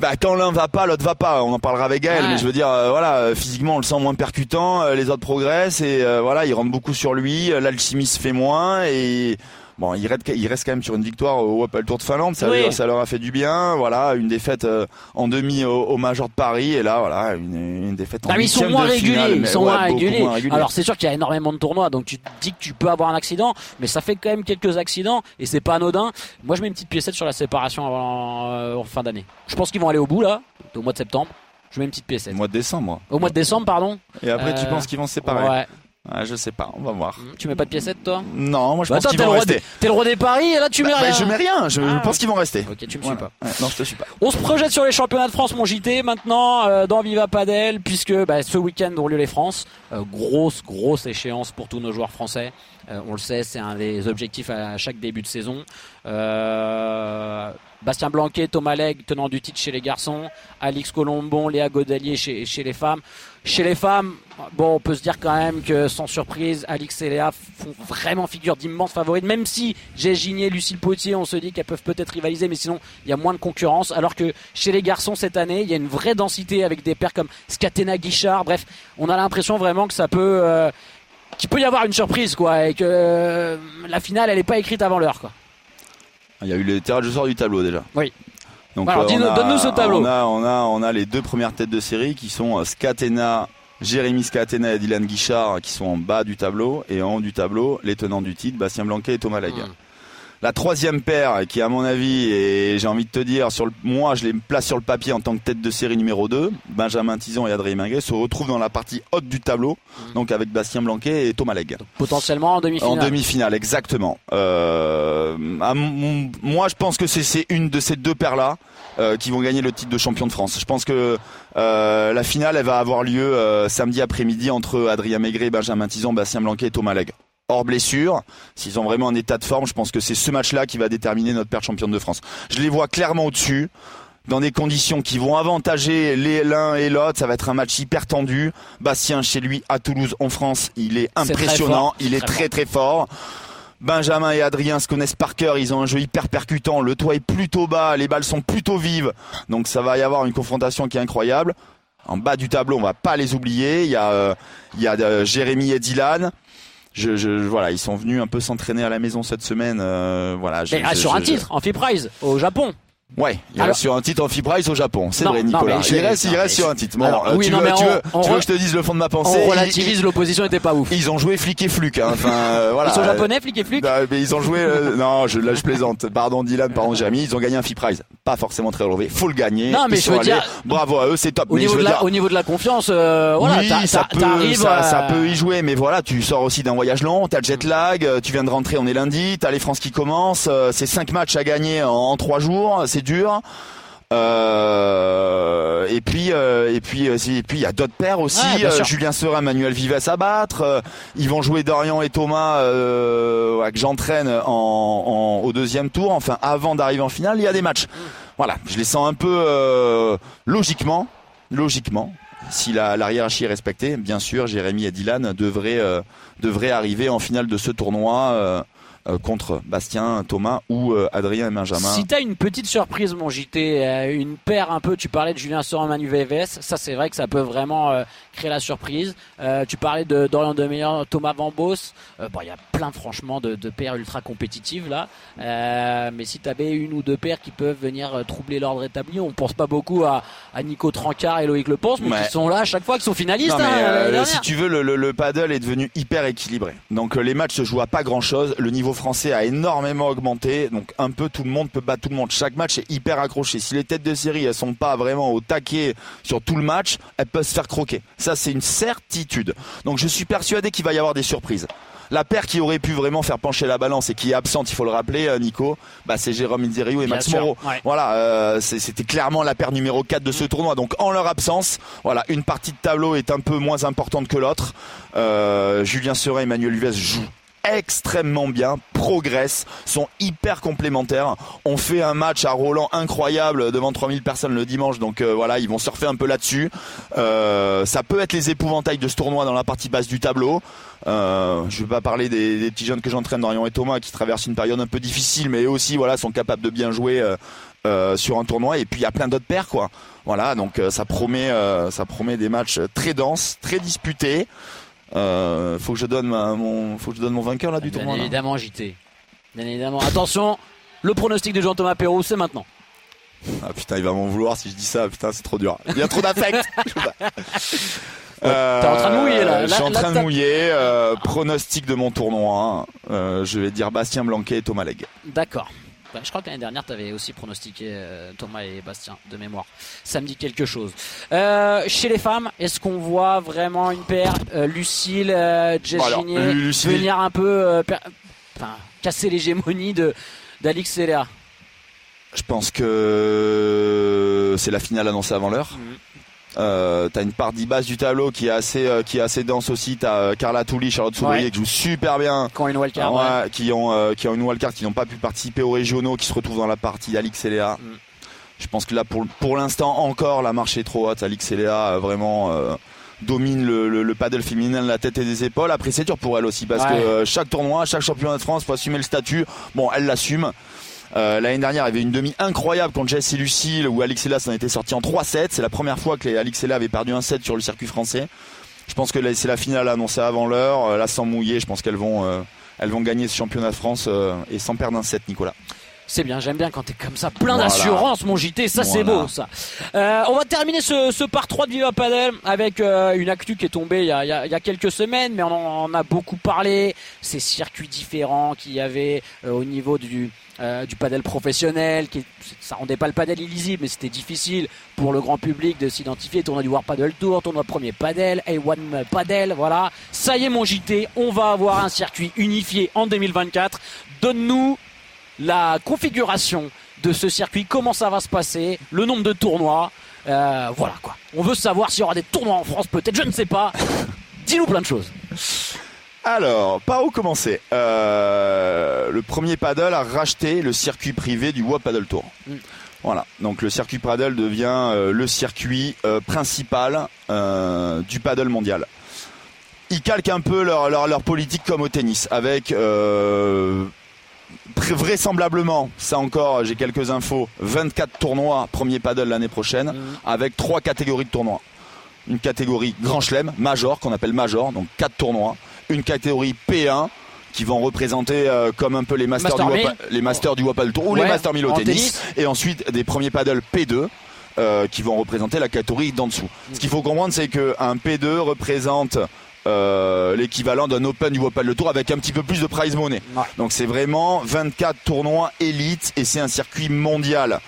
Bah, quand l'un va pas, l'autre va pas. On en parlera avec Gaël, Ouais. mais je veux dire, euh, voilà, euh, physiquement, on le sent moins percutant. euh, les autres progressent et euh, voilà, il rentre beaucoup sur lui. euh, L'alchimie se fait moins et bon, il reste, il reste quand même sur une victoire au Opel Tour de Finlande. Ça, Oui. ça leur a fait du bien. Voilà, une défaite euh, en demi au, au Major de Paris et là, voilà, une, une défaite en Ah, mais ils sont moins de réguliers, finale, ils sont ouais, moins réguliers. moins réguliers. Alors c'est sûr qu'il y a énormément de tournois, donc tu te dis que tu peux avoir un accident, mais ça fait quand même quelques accidents et c'est pas anodin. Moi je mets une petite piécette sur la séparation avant euh, en fin d'année. Je pense qu'ils vont aller au bout là, au mois de septembre. Je mets une petite piécette. au mois de décembre, moi. Au mois de décembre, pardon. Et après, tu Euh, penses qu'ils vont se séparer Ouais. Ah, Je sais pas, on va voir. Tu mets pas de piécette toi? Non, moi je Bah, pense qu'ils vont rester. t'es le roi des paris et là tu mets Bah, rien. bah, je mets rien, je, Ah. pense qu'ils vont rester. Ok, tu me Voilà. suis pas. Ouais, non, je te suis pas. On se projette sur les championnats de France, mon JT, maintenant euh, dans Viva Padel, puisque bah, ce week-end ont lieu les France. Euh, grosse, grosse échéance pour tous nos joueurs français. Euh, on le sait, c'est un des objectifs à chaque début de saison. Euh, Bastien Blanquet, Thomas Legge, tenant du titre chez les garçons. Alix Colombon, Léa Godelier chez, les femmes. Chez les femmes, bon, on peut se dire quand même que sans surprise, Alix et Léa font vraiment figure d'immenses favorites. Même si Gigné, Lucille Potier, on se dit qu'elles peuvent peut-être rivaliser, mais sinon il y a moins de concurrence. Alors que chez les garçons cette année, il y a une vraie densité avec des paires comme Scatena Guichard. Bref, on a l'impression vraiment que ça peut, euh, qu'il peut y avoir une surprise, quoi, et que euh, la finale, elle n'est pas écrite avant l'heure, quoi. Il y a eu les tirages de sort du tableau déjà. Oui. Donc, Alors, euh, donne-nous ce tableau. On a, on a, on a les deux premières têtes de série qui sont euh, Scatena, Jérémy Scatena et Dylan Guichard qui sont en bas du tableau et en haut du tableau les tenants du titre Bastien Blanquet et Thomas Legge. Mm. La troisième paire qui à mon avis et j'ai envie de te dire sur le, moi je les place sur le papier en tant que tête de série numéro 2 Benjamin Tison et Adrien Minguet se retrouvent dans la partie haute du tableau Mm. donc avec Bastien Blanquet et Thomas Legge. Potentiellement en demi-finale. En demi-finale, exactement. Euh, à moi, je pense que c'est- c'est une de ces deux paires-là euh, qui vont gagner le titre de champion de France. Je pense que euh, la finale, elle va avoir lieu euh, samedi après-midi entre Adrien Maigret, Benjamin Tison, Bastien Blanquet et Thomas Legge. Hors blessure, s'ils ont vraiment un état de forme, je pense que c'est ce match-là qui va déterminer notre paire championne de France. Je les vois clairement au-dessus dans des conditions qui vont avantager les l'un et l'autre. Ça va être un match hyper tendu. Bastien, chez lui, à Toulouse, en France, il est impressionnant. Il est Très très très fort. Benjamin et Adrien se connaissent par cœur, ils ont un jeu hyper percutant, le toit est plutôt bas, les balles sont plutôt vives, donc ça va y avoir une confrontation qui est incroyable. En bas du tableau, on va pas les oublier, il y a, euh, il y a euh, Jérémy et Dylan. Je, je, voilà, ils sont venus un peu s'entraîner à la maison cette semaine. euh, voilà, je- Mais ah, je- sur un titre, en Free Prize, au Japon. Ouais, il Alors- reste sur un titre en Free Price au Japon. C'est vrai, Nicolas. il reste, il sur un titre. Bon, Alors, euh, oui, tu, non, veux, mais tu, on- veux, on tu veux re- que je te dise le fond de ma pensée On Ils- relativise, l'opposition n'était pas ouf. Ils, ont joué flic et fluc. Hein. Enfin, euh, voilà. Ils sont japonais, flic et Bah, mais ils ont joué. euh, non, je, là je plaisante. Pardon Dylan, pardon Jérémy. Ils ont gagné un Prize. Pas forcément très relevé. Faut le gagner. Non, mais Ils je veux allés. dire- Bravo à eux, c'est top. Au mais niveau, je de la, dire, au niveau de la confiance, voilà, oui, ça peut, ça, peut y jouer, mais voilà, tu sors aussi d'un voyage long, t'as le jet lag, tu viens de rentrer, on est lundi, t'as les France qui commencent, c'est cinq matchs à gagner en, en trois jours, c'est dur. Euh, et puis euh, et puis euh, et puis il y a d'autres paires aussi Ouais, euh. Julien Serin Manuel Vives à battre ils vont jouer Dorian et Thomas que j'entraîne en, en- au deuxième tour enfin avant d'arriver en finale il y a des matchs voilà je les sens un peu logiquement logiquement si la, la hiérarchie est respectée bien sûr Jérémy et Dylan devraient devraient arriver en finale de ce tournoi contre Bastien, Thomas ou euh, Adrien et Benjamin. Si t'as une petite surprise, mon JT, euh, une paire un peu, tu parlais de Julien Sorin, Manu VVS, ça c'est vrai que ça peut vraiment euh, créer la surprise. Euh, tu parlais de Dorian Demeyer, Thomas Van Bos. Euh, bon, il y a plein franchement de, de paires ultra compétitives là. Euh, mais si t'avais une ou deux paires qui peuvent venir troubler l'ordre établi, on pense pas beaucoup à, à Nico Trancard et Loïc Leponce, mais Ouais. qui sont là à chaque fois, qui sont finalistes. Non, mais, hein, si tu veux, le, le, le paddle est devenu hyper équilibré. Donc les matchs se jouent à pas grand chose. Le niveau français a énormément augmenté. Donc un peu tout le monde peut battre tout le monde. Chaque match est hyper accroché. Si les têtes de série elles sont pas vraiment au taquet sur tout le match, elles peuvent se faire croquer. Ça c'est une certitude. Donc je suis persuadé qu'il va y avoir des surprises. La paire qui aurait pu vraiment faire pencher la balance et qui est absente, il faut le rappeler, euh, Nico, bah, c'est Jérôme Inzerio et Max Moreau. ouais. Voilà, euh, c'était clairement la paire numéro 4 de ce tournoi. Donc en leur absence, voilà, une partie de tableau est un peu moins importante que l'autre. Euh, Julien Seret et Emmanuel Luvez jouent extrêmement bien, progressent, sont hyper complémentaires. On fait un match à Roland incroyable devant 3000 personnes le dimanche, donc euh, voilà, ils vont surfer un peu là-dessus. Euh, ça peut être les épouvantails de ce tournoi dans la partie basse du tableau. Euh, je vais pas parler des, des petits jeunes que j'entraîne, Dorian et Thomas, qui traversent une période un peu difficile, mais eux aussi, voilà, sont capables de bien jouer sur un tournoi. Et puis il y a plein d'autres paires, quoi. Voilà, donc ça promet, ça promet des matchs très denses, très disputés. Euh, faut que je donne ma- mon, faut que je donne mon vainqueur là du Bien tournoi. là. évidemment, JT. Bien évidemment. Attention, le pronostic de Jean-Thomas Perrault, c'est maintenant. Ah putain, il va m'en vouloir si je dis ça. Putain, c'est trop dur. Il y a trop d'affect. Euh, t'es en train de mouiller, là. Je suis en train de mouiller. euh, pronostic de mon tournoi. hein. Je vais dire Bastien Blanquet et Thomas Legge. D'accord. Bah, je crois que l'année dernière, tu avais aussi pronostiqué euh, Thomas et Bastien de mémoire. Ça me dit quelque chose. Euh, chez les femmes, est-ce qu'on voit vraiment une paire euh, Lucille, Jess Bon, alors, Ginier, Lucille- venir un peu per- enfin, casser l'hégémonie de d'Alix et Léa Je pense que c'est la finale annoncée avant l'heure. Mhm. Euh, t'as une partie basse du tableau qui est assez euh, qui est assez dense aussi. T'as euh, Carla Touli, Charlotte Soudrier Ouais. qui jouent super bien. Quand une wildcard. Ouais, ouais. qui ont qui ont une wildcard, qui n'ont pas pu participer aux régionaux, qui se retrouvent dans la partie Alix et Léa. Mm. Je pense que là pour pour l'instant encore la marche est trop haute. Alix et Léa vraiment domine le, le, le paddle féminin de la tête et des épaules. Après c'est dur pour elle aussi parce Ouais. que euh, chaque tournoi, chaque championnat de France, faut assumer le statut. Bon, elle l'assume. Euh, L'année dernière, il y avait une demi incroyable contre Jess et Lucille où Alix et Léa s'en était sorti en 3-7. C'est la première fois que les Alix et Léa avaient perdu un set sur le circuit français. Je pense que c'est la finale annoncée avant l'heure. Euh, Là, sans mouiller, je pense qu'elles vont, euh, elles vont gagner ce championnat de France et sans perdre un set, Nicolas. C'est bien, j'aime bien quand t'es comme ça, plein Voilà. d'assurance, mon JT, ça c'est beau, ça. Euh, on va terminer ce, ce part 3 de Viva Padel avec euh, une actu qui est tombée il y a, il y a- il y a quelques semaines, mais on en, a beaucoup parlé. Ces circuits différents qu'il y avait euh, au niveau du, euh, du padel professionnel, qui, ça rendait pas le padel illisible, mais c'était difficile pour le grand public de s'identifier. Tournoi du World Padel Tour, tournoi premier padel, A1 Padel, voilà. Ça y est, mon JT, on va avoir un circuit unifié en 2024. Donne-nous la configuration de ce circuit, comment ça va se passer, le nombre de tournois, euh, voilà quoi. On veut savoir s'il y aura des tournois en France, peut-être, je ne sais pas. Dis-nous plein de choses. Alors, par où commencer? Euh, Le premier paddle a racheté le circuit privé du World Paddle Tour. Mm. Voilà, donc le circuit paddle devient euh, le circuit principal du paddle mondial. Ils calquent un peu leur, leur, leur politique comme au tennis, avec euh, vraisemblablement, ça encore, j'ai quelques infos, 24 tournois premier paddle l'année prochaine, Mm. avec trois catégories de tournois. Une catégorie Grand Chelem, Major, qu'on appelle Major, donc quatre tournois. Une catégorie P1, qui vont représenter euh, comme un peu les Masters, Master du, 1000. Wapa- les masters du Wapal Tour ou Ouais, les Masters 1000 au en tennis. tennis. Et ensuite des premiers paddles P2. euh, qui vont représenter la catégorie d'en dessous. Ce qu'il faut comprendre, c'est qu'un P2 représente euh, l'équivalent d'un Open du Wapal Tour avec un petit peu plus de prize money. Ouais. Donc c'est vraiment 24 tournois élites et c'est un circuit mondial.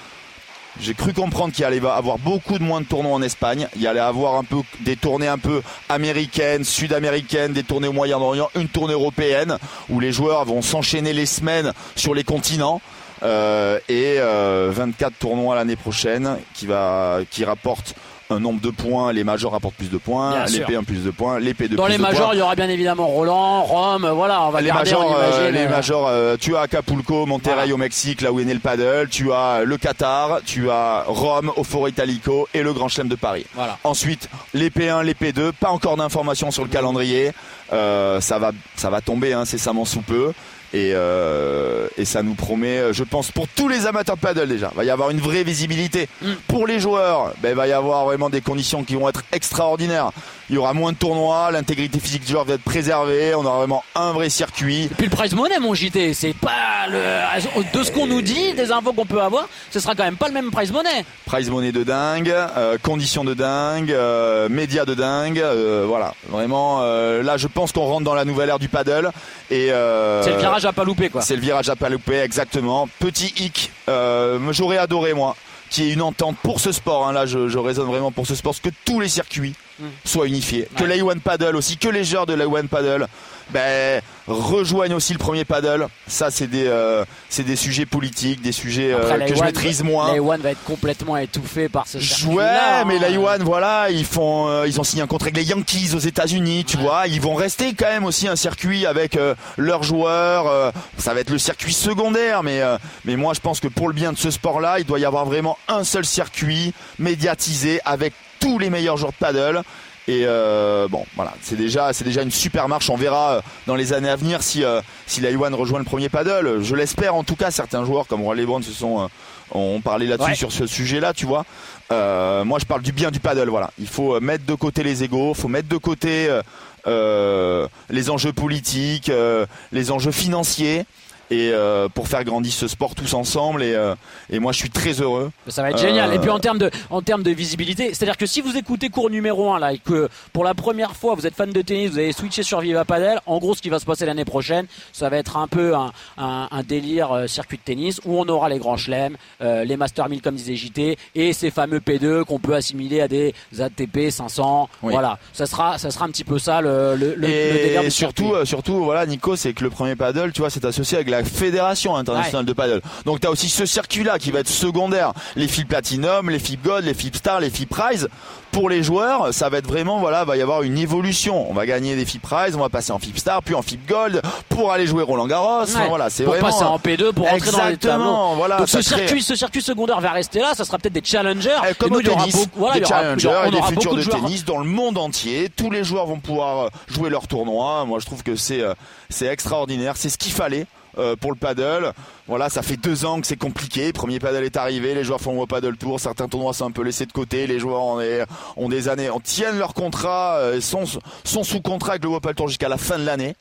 J'ai cru comprendre qu'il allait avoir beaucoup de moins de tournois en Espagne. Il y allait avoir un peu des tournées un peu américaines, sud-américaines, des tournées au Moyen-Orient, une tournée européenne où les joueurs vont s'enchaîner les semaines sur les continents. Euh, et euh, 24 tournois l'année prochaine qui va qui rapporte un nombre de points, les majors rapportent plus de points, les sûr. P1 plus de points, les P2 Dans plus les de majors, il y aura bien évidemment Roland, Rome, voilà, on va Les garder, majors, on euh, imagine, les euh, majors, euh, tu as Acapulco, Monterrey Voilà. au Mexique, là où est né le paddle. Tu as le Qatar, tu as Rome au Foro Italico et le Grand Chelem de Paris. Voilà. Ensuite, les P1, les P2, pas encore d'informations sur le calendrier. Euh, ça va, ça va tomber incessamment sous peu. Et, euh, et ça nous promet, euh, je pense, pour tous les amateurs de paddle déjà, va y avoir une vraie visibilité. Mm. Pour les joueurs, ben, va y avoir vraiment des conditions qui vont être extraordinaires. Il y aura moins de tournois, l'intégrité physique du joueur va être préservée, on aura vraiment un vrai circuit. Et puis le prize money, mon JT, c'est pas le. De ce qu'on nous dit, des infos qu'on peut avoir, ce sera quand même pas le même prize money. Prize money de dingue, euh, conditions de dingue, euh, médias de dingue, euh, voilà. Vraiment, euh, là je pense qu'on rentre dans la nouvelle ère du paddle. et euh, C'est le virage à pas louper, quoi. C'est le virage à pas louper, exactement. Petit hic, euh, j'aurais adoré moi, qu'il y ait une entente pour ce sport. hein. Là, je, je raisonne vraiment pour ce sport, que tous les circuits Mm. soient unifiés, que Ouais. l'A1 Paddle aussi, que les joueurs de l'A1 Paddle, ben rejoignent aussi le premier paddle. Ça, c'est des, euh, c'est des sujets politiques, des sujets euh, que je l'A1 maîtrise moins. L'A1 va être complètement étouffé par ce Ouais, mais hein. la Yuan, voilà, ils font, euh, ils ont signé un contrat avec les Yankees aux États-Unis, tu Ouais. vois. Ils vont rester quand même aussi un circuit avec euh, leurs joueurs. euh, ça va être le circuit secondaire, mais euh, mais moi je pense que pour le bien de ce sport-là, il doit y avoir vraiment un seul circuit médiatisé avec tous les meilleurs joueurs de paddle. Et euh, bon, voilà, c'est déjà, c'est déjà une super marche. On verra euh, dans les années à venir si euh, si la Yuan rejoint le premier paddle. Je l'espère en tout cas. Certains joueurs comme Roy Lebron se sont, euh, ont parlé là-dessus Ouais. sur ce sujet-là, tu vois. Euh, moi, je parle du bien du paddle. Voilà, il faut euh, mettre de côté les égaux, faut mettre de côté euh, euh, les enjeux politiques, euh, les enjeux financiers. Et euh, pour faire grandir ce sport tous ensemble et, euh, et moi je suis très heureux Ça va être génial. Euh, Et puis en termes de, en termes de visibilité, c'est-à-dire que si vous écoutez cours numéro 1 là et que pour la première fois vous êtes fan de tennis, vous avez switché sur Viva Padel, en gros ce qui va se passer l'année prochaine, ça va être un peu un, un, un délire euh, circuit de tennis où on aura les grands chelems, euh, les Master 1000 comme disait JT et ces fameux P2 qu'on peut assimiler à des ATP 500. Oui. Voilà, ça sera, ça sera un petit peu ça le, le, le, le délire et surtout, circuit. euh, surtout, voilà, Nico, c'est que le premier paddle, tu vois, c'est associé avec la fédération internationale de paddle. Donc, tu as aussi ce circuit-là qui va être secondaire. Les FIP Platinum, les FIP Gold, les FIP Star, les FIP Prize. Pour les joueurs, ça va être vraiment, voilà, va y avoir une évolution. On va gagner des FIP Prize, on va passer en FIP Star, puis en FIP Gold pour aller jouer Roland Garros. Enfin, Ouais. voilà, c'est vraiment. passer en P2 pour rentrer dans les tableaux. Exactement, voilà. Donc ce crée- circuit, ce circuit secondaire va rester là. Ça sera peut-être des challengers. Eh, comme Et nous, au il y aura tennis, beaucoup- voilà, des aura- challengers et des futurs de, tennis dans le monde entier. Tous les joueurs vont pouvoir euh, jouer leur tournoi. Moi, je trouve que c'est euh, c'est extraordinaire. C'est ce qu'il fallait. euh, pour le paddle, voilà, ça fait deux ans que c'est compliqué. Premier paddle est arrivé, les joueurs font au paddle tour, certains tournois sont un peu laissés de côté, les joueurs ont des, ont des années, on tiennent leur contrat, euh, sont, sont sous contrat avec le Wapal Tour jusqu'à la fin de l'année.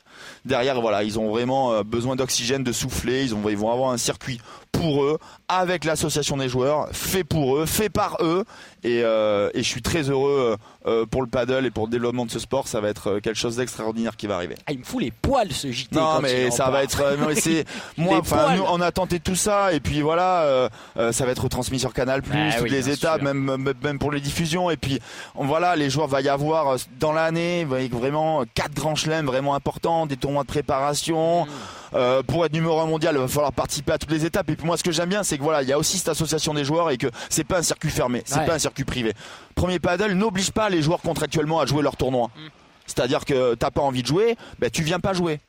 Derrière, voilà, ils ont vraiment euh, besoin d'oxygène, de souffler. Ils, ont, ils vont avoir un circuit pour eux, avec l'association des joueurs, fait pour eux, fait par eux. Et, euh, et je suis très heureux euh, pour le paddle et pour le développement de ce sport. Ça va être quelque chose d'extraordinaire qui va arriver. Ah, il me fout les poils ce JT. Non, mais ça va être. euh, c'est moi. Enfin, nous, on a tenté tout ça et puis voilà, ça va être retransmis sur Canal Plus, Ah toutes oui, les étapes, même- même pour les diffusions. Et puis on, voilà, les joueurs va y avoir euh, dans l'année vraiment quatre grands chelems vraiment importants, des tournois de préparation. Mm. Euh, pour être numéro un mondial, il va falloir participer à toutes les étapes. Et puis moi, ce que j'aime bien, c'est que voilà, il y a aussi cette association des joueurs et que c'est pas un circuit fermé, c'est Ouais. pas un circuit privé. Premier paddle n'oblige pas les joueurs contractuellement à jouer leur tournoi. Mm. C'est-à-dire que t'as pas envie de jouer, ben tu viens pas jouer.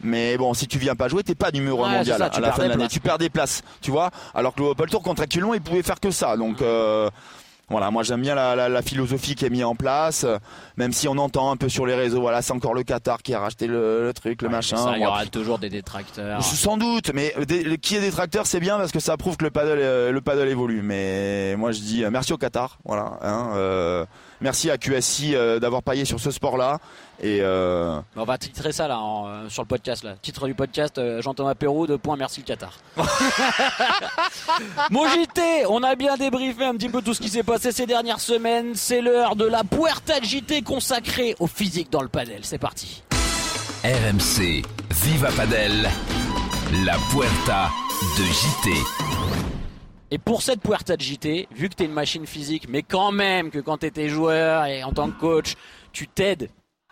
Mais bon, si tu viens pas jouer, t'es pas numéro un Ouais, mondial ça, à la perds fin des de l'année. places. Tu perds des places, tu vois. Alors que le Opel Tour contractuellement, il pouvait faire que ça. Mm. Donc euh, voilà, moi j'aime bien la, la- la philosophie qui est mise en place, euh, même si on entend un peu sur les réseaux, voilà, c'est encore le Qatar qui a racheté le, le truc, le Ouais, machin. ça, il y aura toujours des détracteurs. sans doute, mais des, qui est détracteur, c'est bien parce que ça prouve que le paddle, euh, le paddle évolue. Mais moi je dis euh, merci au Qatar, voilà. hein, euh, merci à QSI euh, d'avoir paillé sur ce sport-là. Et euh, On va titrer ça là en, euh, sur le podcast là. Titre du podcast euh, Jean-Thomas Perrault de point merci le Qatar. Mon JT, on a bien débriefé un petit peu tout ce qui s'est passé ces dernières semaines. C'est l'heure de la Puerta de JT consacrée au physique dans le padel. C'est parti. RMC, Viva Padel, la Puerta de JT. Et pour cette Puerta de JT, vu que t'es une machine physique, mais quand même que quand t'étais joueur et en tant que coach, tu t'aides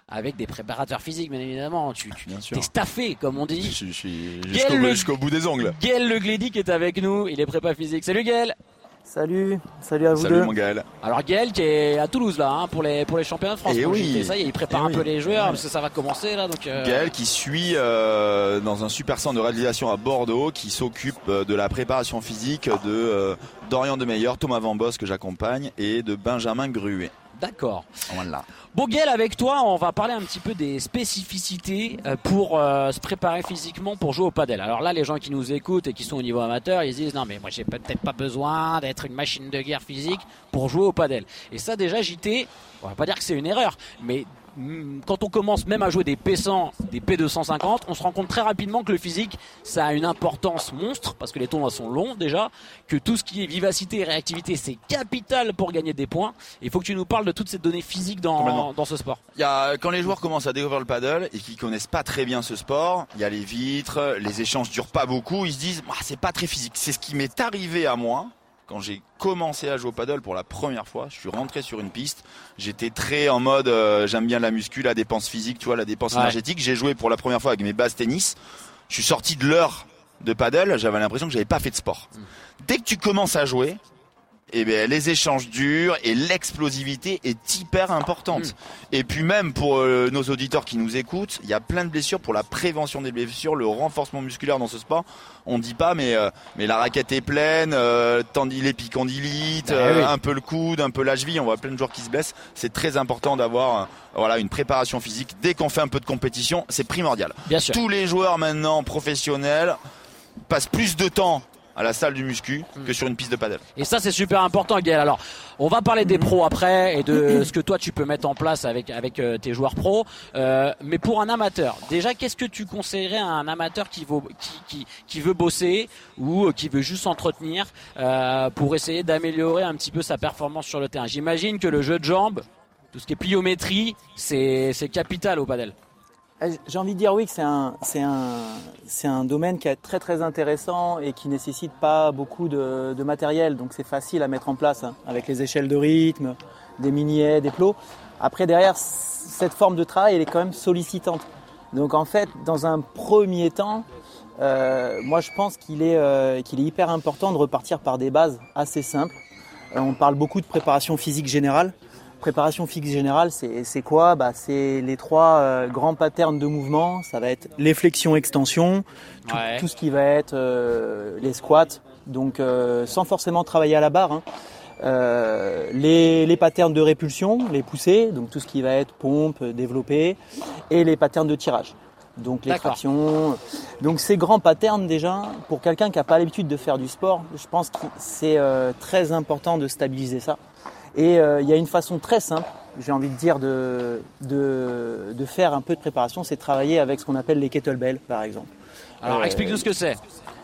avec des préparateurs physiques, bien évidemment. Tu, tu Bien t'es staffé, comme on dit. je, je suis Gaël jusqu'au Le- jusqu'au bout des ongles. Gaël Le Glédic est avec nous, il est prépa physique. Salut Gaël Salut, salut à vous Salut deux. mon Gaël. Alors Gaël qui est à Toulouse là hein, pour les pour les championnats de France. Eh Pour le oui. JT. Ça y est, il prépare Eh un oui. peu les joueurs parce que ça va commencer là donc. euh, Gaël qui suit euh, dans un super centre de réalisation à Bordeaux, qui s'occupe euh, de la préparation physique de euh, Dorian Demeyer, Thomas Van Bos que j'accompagne et de Benjamin Gruet. D'accord. Voilà. Boguel, avec toi, on va parler un petit peu des spécificités euh, pour euh, se préparer physiquement pour jouer au padel. Alors là, les gens qui nous écoutent et qui sont au niveau amateur, ils se disent non mais moi j'ai peut-être pas besoin d'être une machine de guerre physique pour jouer au padel. Et ça déjà, JT, on va pas dire que c'est une erreur, mais quand on commence même à jouer des P100, des P250, on se rend compte très rapidement que le physique, ça a une importance monstre, parce que les tournois sont longs déjà, que tout ce qui est vivacité et réactivité, c'est capital pour gagner des points. Il faut que tu nous parles de toutes ces données physiques dans ce sport. Il y a, quand les joueurs commencent à découvrir le paddle et qu'ils connaissent pas très bien ce sport, il y a les vitres, les échanges durent pas beaucoup, ils se disent ah, c'est pas très physique. C'est ce qui m'est arrivé à moi quand j'ai commencé à jouer au paddle pour la première fois. Je suis rentré sur une piste, j'étais très en mode euh, j'aime bien la muscu, la dépense physique, tu vois, la dépense Ouais. énergétique. J'ai joué pour la première fois avec mes bases tennis. Je suis sorti de l'heure de paddle, j'avais l'impression que j'avais pas fait de sport. Dès que tu commences à jouer, eh bien, les échanges durs et l'explosivité est hyper importante. Et puis même pour euh, nos auditeurs qui nous écoutent, il y a plein de blessures pour la prévention des blessures, le renforcement musculaire dans ce sport. On dit pas, mais euh, mais la raquette est pleine, euh, tendil- l'épicondylite, Eh euh, oui. un peu le coude, un peu la cheville. On voit plein de joueurs qui se blessent. C'est très important d'avoir euh, voilà une préparation physique dès qu'on fait un peu de compétition. C'est primordial. Bien sûr. Tous les joueurs maintenant professionnels passent plus de temps à la salle du muscu que sur une piste de paddle. Et ça, c'est super important, Gaël. Alors, on va parler des pros après et de ce que toi tu peux mettre en place avec avec euh, tes joueurs pros. Euh, mais pour un amateur, déjà, qu'est-ce que tu conseillerais à un amateur qui veut qui qui, qui veut bosser ou euh, qui veut juste s'entretenir euh, pour essayer d'améliorer un petit peu sa performance sur le terrain? J'imagine que le jeu de jambes, tout ce qui est pliométrie, c'est c'est capital au padel. Eh, J'ai envie de dire oui que c'est un, c'est un, c'est un domaine qui est très très intéressant et qui nécessite pas beaucoup de, de matériel, donc c'est facile à mettre en place hein, avec les échelles de rythme, des mini-haies, des plots. Après derrière, cette forme de travail, elle est quand même sollicitante. Donc en fait, dans un premier temps, euh, moi je pense qu'il est, euh, qu'il est hyper important de repartir par des bases assez simples. Euh, on parle beaucoup de préparation physique générale. Préparation physique générale, c'est quoi? Bah, C'est les trois euh, grands patterns de mouvement. Ça va être les flexions-extensions, tout, Ouais. tout ce qui va être euh, les squats, donc euh, sans forcément travailler à la barre. hein. Euh, les, les patterns de répulsion, les poussées, donc tout ce qui va être pompe, développé, et les patterns de tirage. Donc les tractions. Donc ces grands patterns déjà, pour quelqu'un qui n'a pas l'habitude de faire du sport, je pense que c'est euh, très important de stabiliser ça. Et euh, il y a une façon très simple, j'ai envie de dire, de, de, de faire un peu de préparation, c'est de travailler avec ce qu'on appelle les kettlebells, par exemple. Alors, Euh, explique-nous ce que c'est.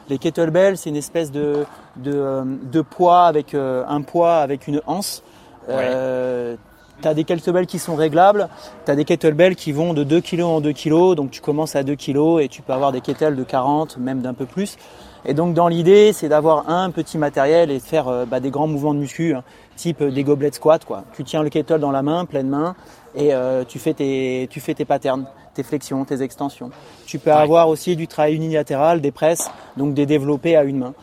Les kettlebells, c'est une espèce de, de, euh, de poids avec euh, un poids avec une anse. Euh, tu as des kettlebells qui sont réglables, tu as des kettlebells qui vont de 2 kg en 2 kg, donc tu commences à 2 kg et tu peux avoir des kettles de 40, même d'un peu plus. Et donc dans l'idée, c'est d'avoir un petit matériel et de faire euh, bah, des grands mouvements de muscu, hein, type euh, des gobelets squat. Quoi. Tu tiens le kettle dans la main, pleine main, et euh, tu, fais tes, tu fais tes patterns, tes flexions, tes extensions. Tu peux avoir aussi du travail unilatéral, des presses, donc des développés à une main.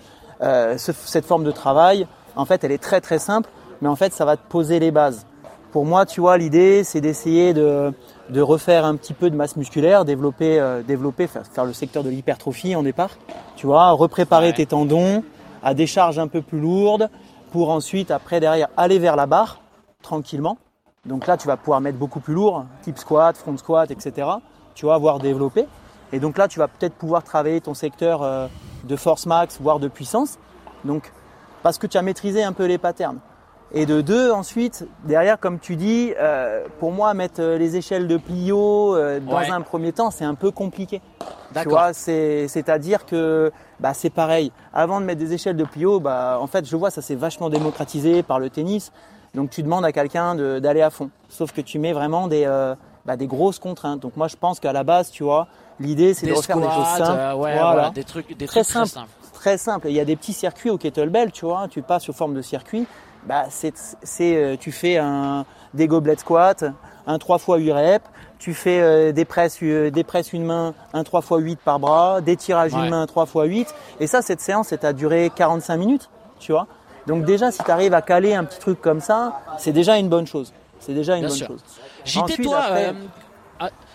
Euh, ce- cette forme de travail, en fait, elle est très très simple, mais en fait, ça va te poser les bases. Pour moi, tu vois, l'idée, c'est d'essayer de, de refaire un petit peu de masse musculaire, développer, euh, développer, faire, faire le secteur de l'hypertrophie en départ. Tu vois, repréparer Ouais. tes tendons à des charges un peu plus lourdes pour ensuite, après, derrière, aller vers la barre tranquillement. Donc là, tu vas pouvoir mettre beaucoup plus lourd, type squat, front squat, etc. Tu vas avoir développé. Et donc là, tu vas peut-être pouvoir travailler ton secteur euh, de force max, voire de puissance. Donc, parce que tu as maîtrisé un peu les patterns. Et de deux, ensuite, derrière, comme tu dis, euh, pour moi, mettre euh, les échelles de plio euh, dans Ouais. un premier temps, c'est un peu compliqué. D'accord. c'est-à-dire que bah, c'est pareil. Avant de mettre des échelles de plio, bah, en fait, je vois, ça s'est vachement démocratisé par le tennis. Donc, tu demandes à quelqu'un d'aller à fond. Sauf que tu mets vraiment des, euh, bah, des grosses contraintes. Donc, moi, je pense qu'à la base, tu vois, l'idée, c'est de refaire des choses simples. euh, ouais, Voilà voilà, des trucs, des très trucs simple, très simples. très simple. Et Il y a des petits circuits au kettlebell, tu vois. Tu passes sous forme de circuit. Bah, c'est, c'est, euh, tu fais un, des gobelets squat, un 3 x 8 reps. Tu fais euh, des presses, euh, des presses une main, un 3 x 8 par bras, des tirages Ouais. une main, 3 x 8. Et ça, cette séance, elle a duré 45 minutes, tu vois. Donc déjà, si tu arrives à caler un petit truc comme ça, c'est déjà une bonne chose. C'est déjà une Bien bonne sûr. chose. JT, Ensuite, toi, après- euh,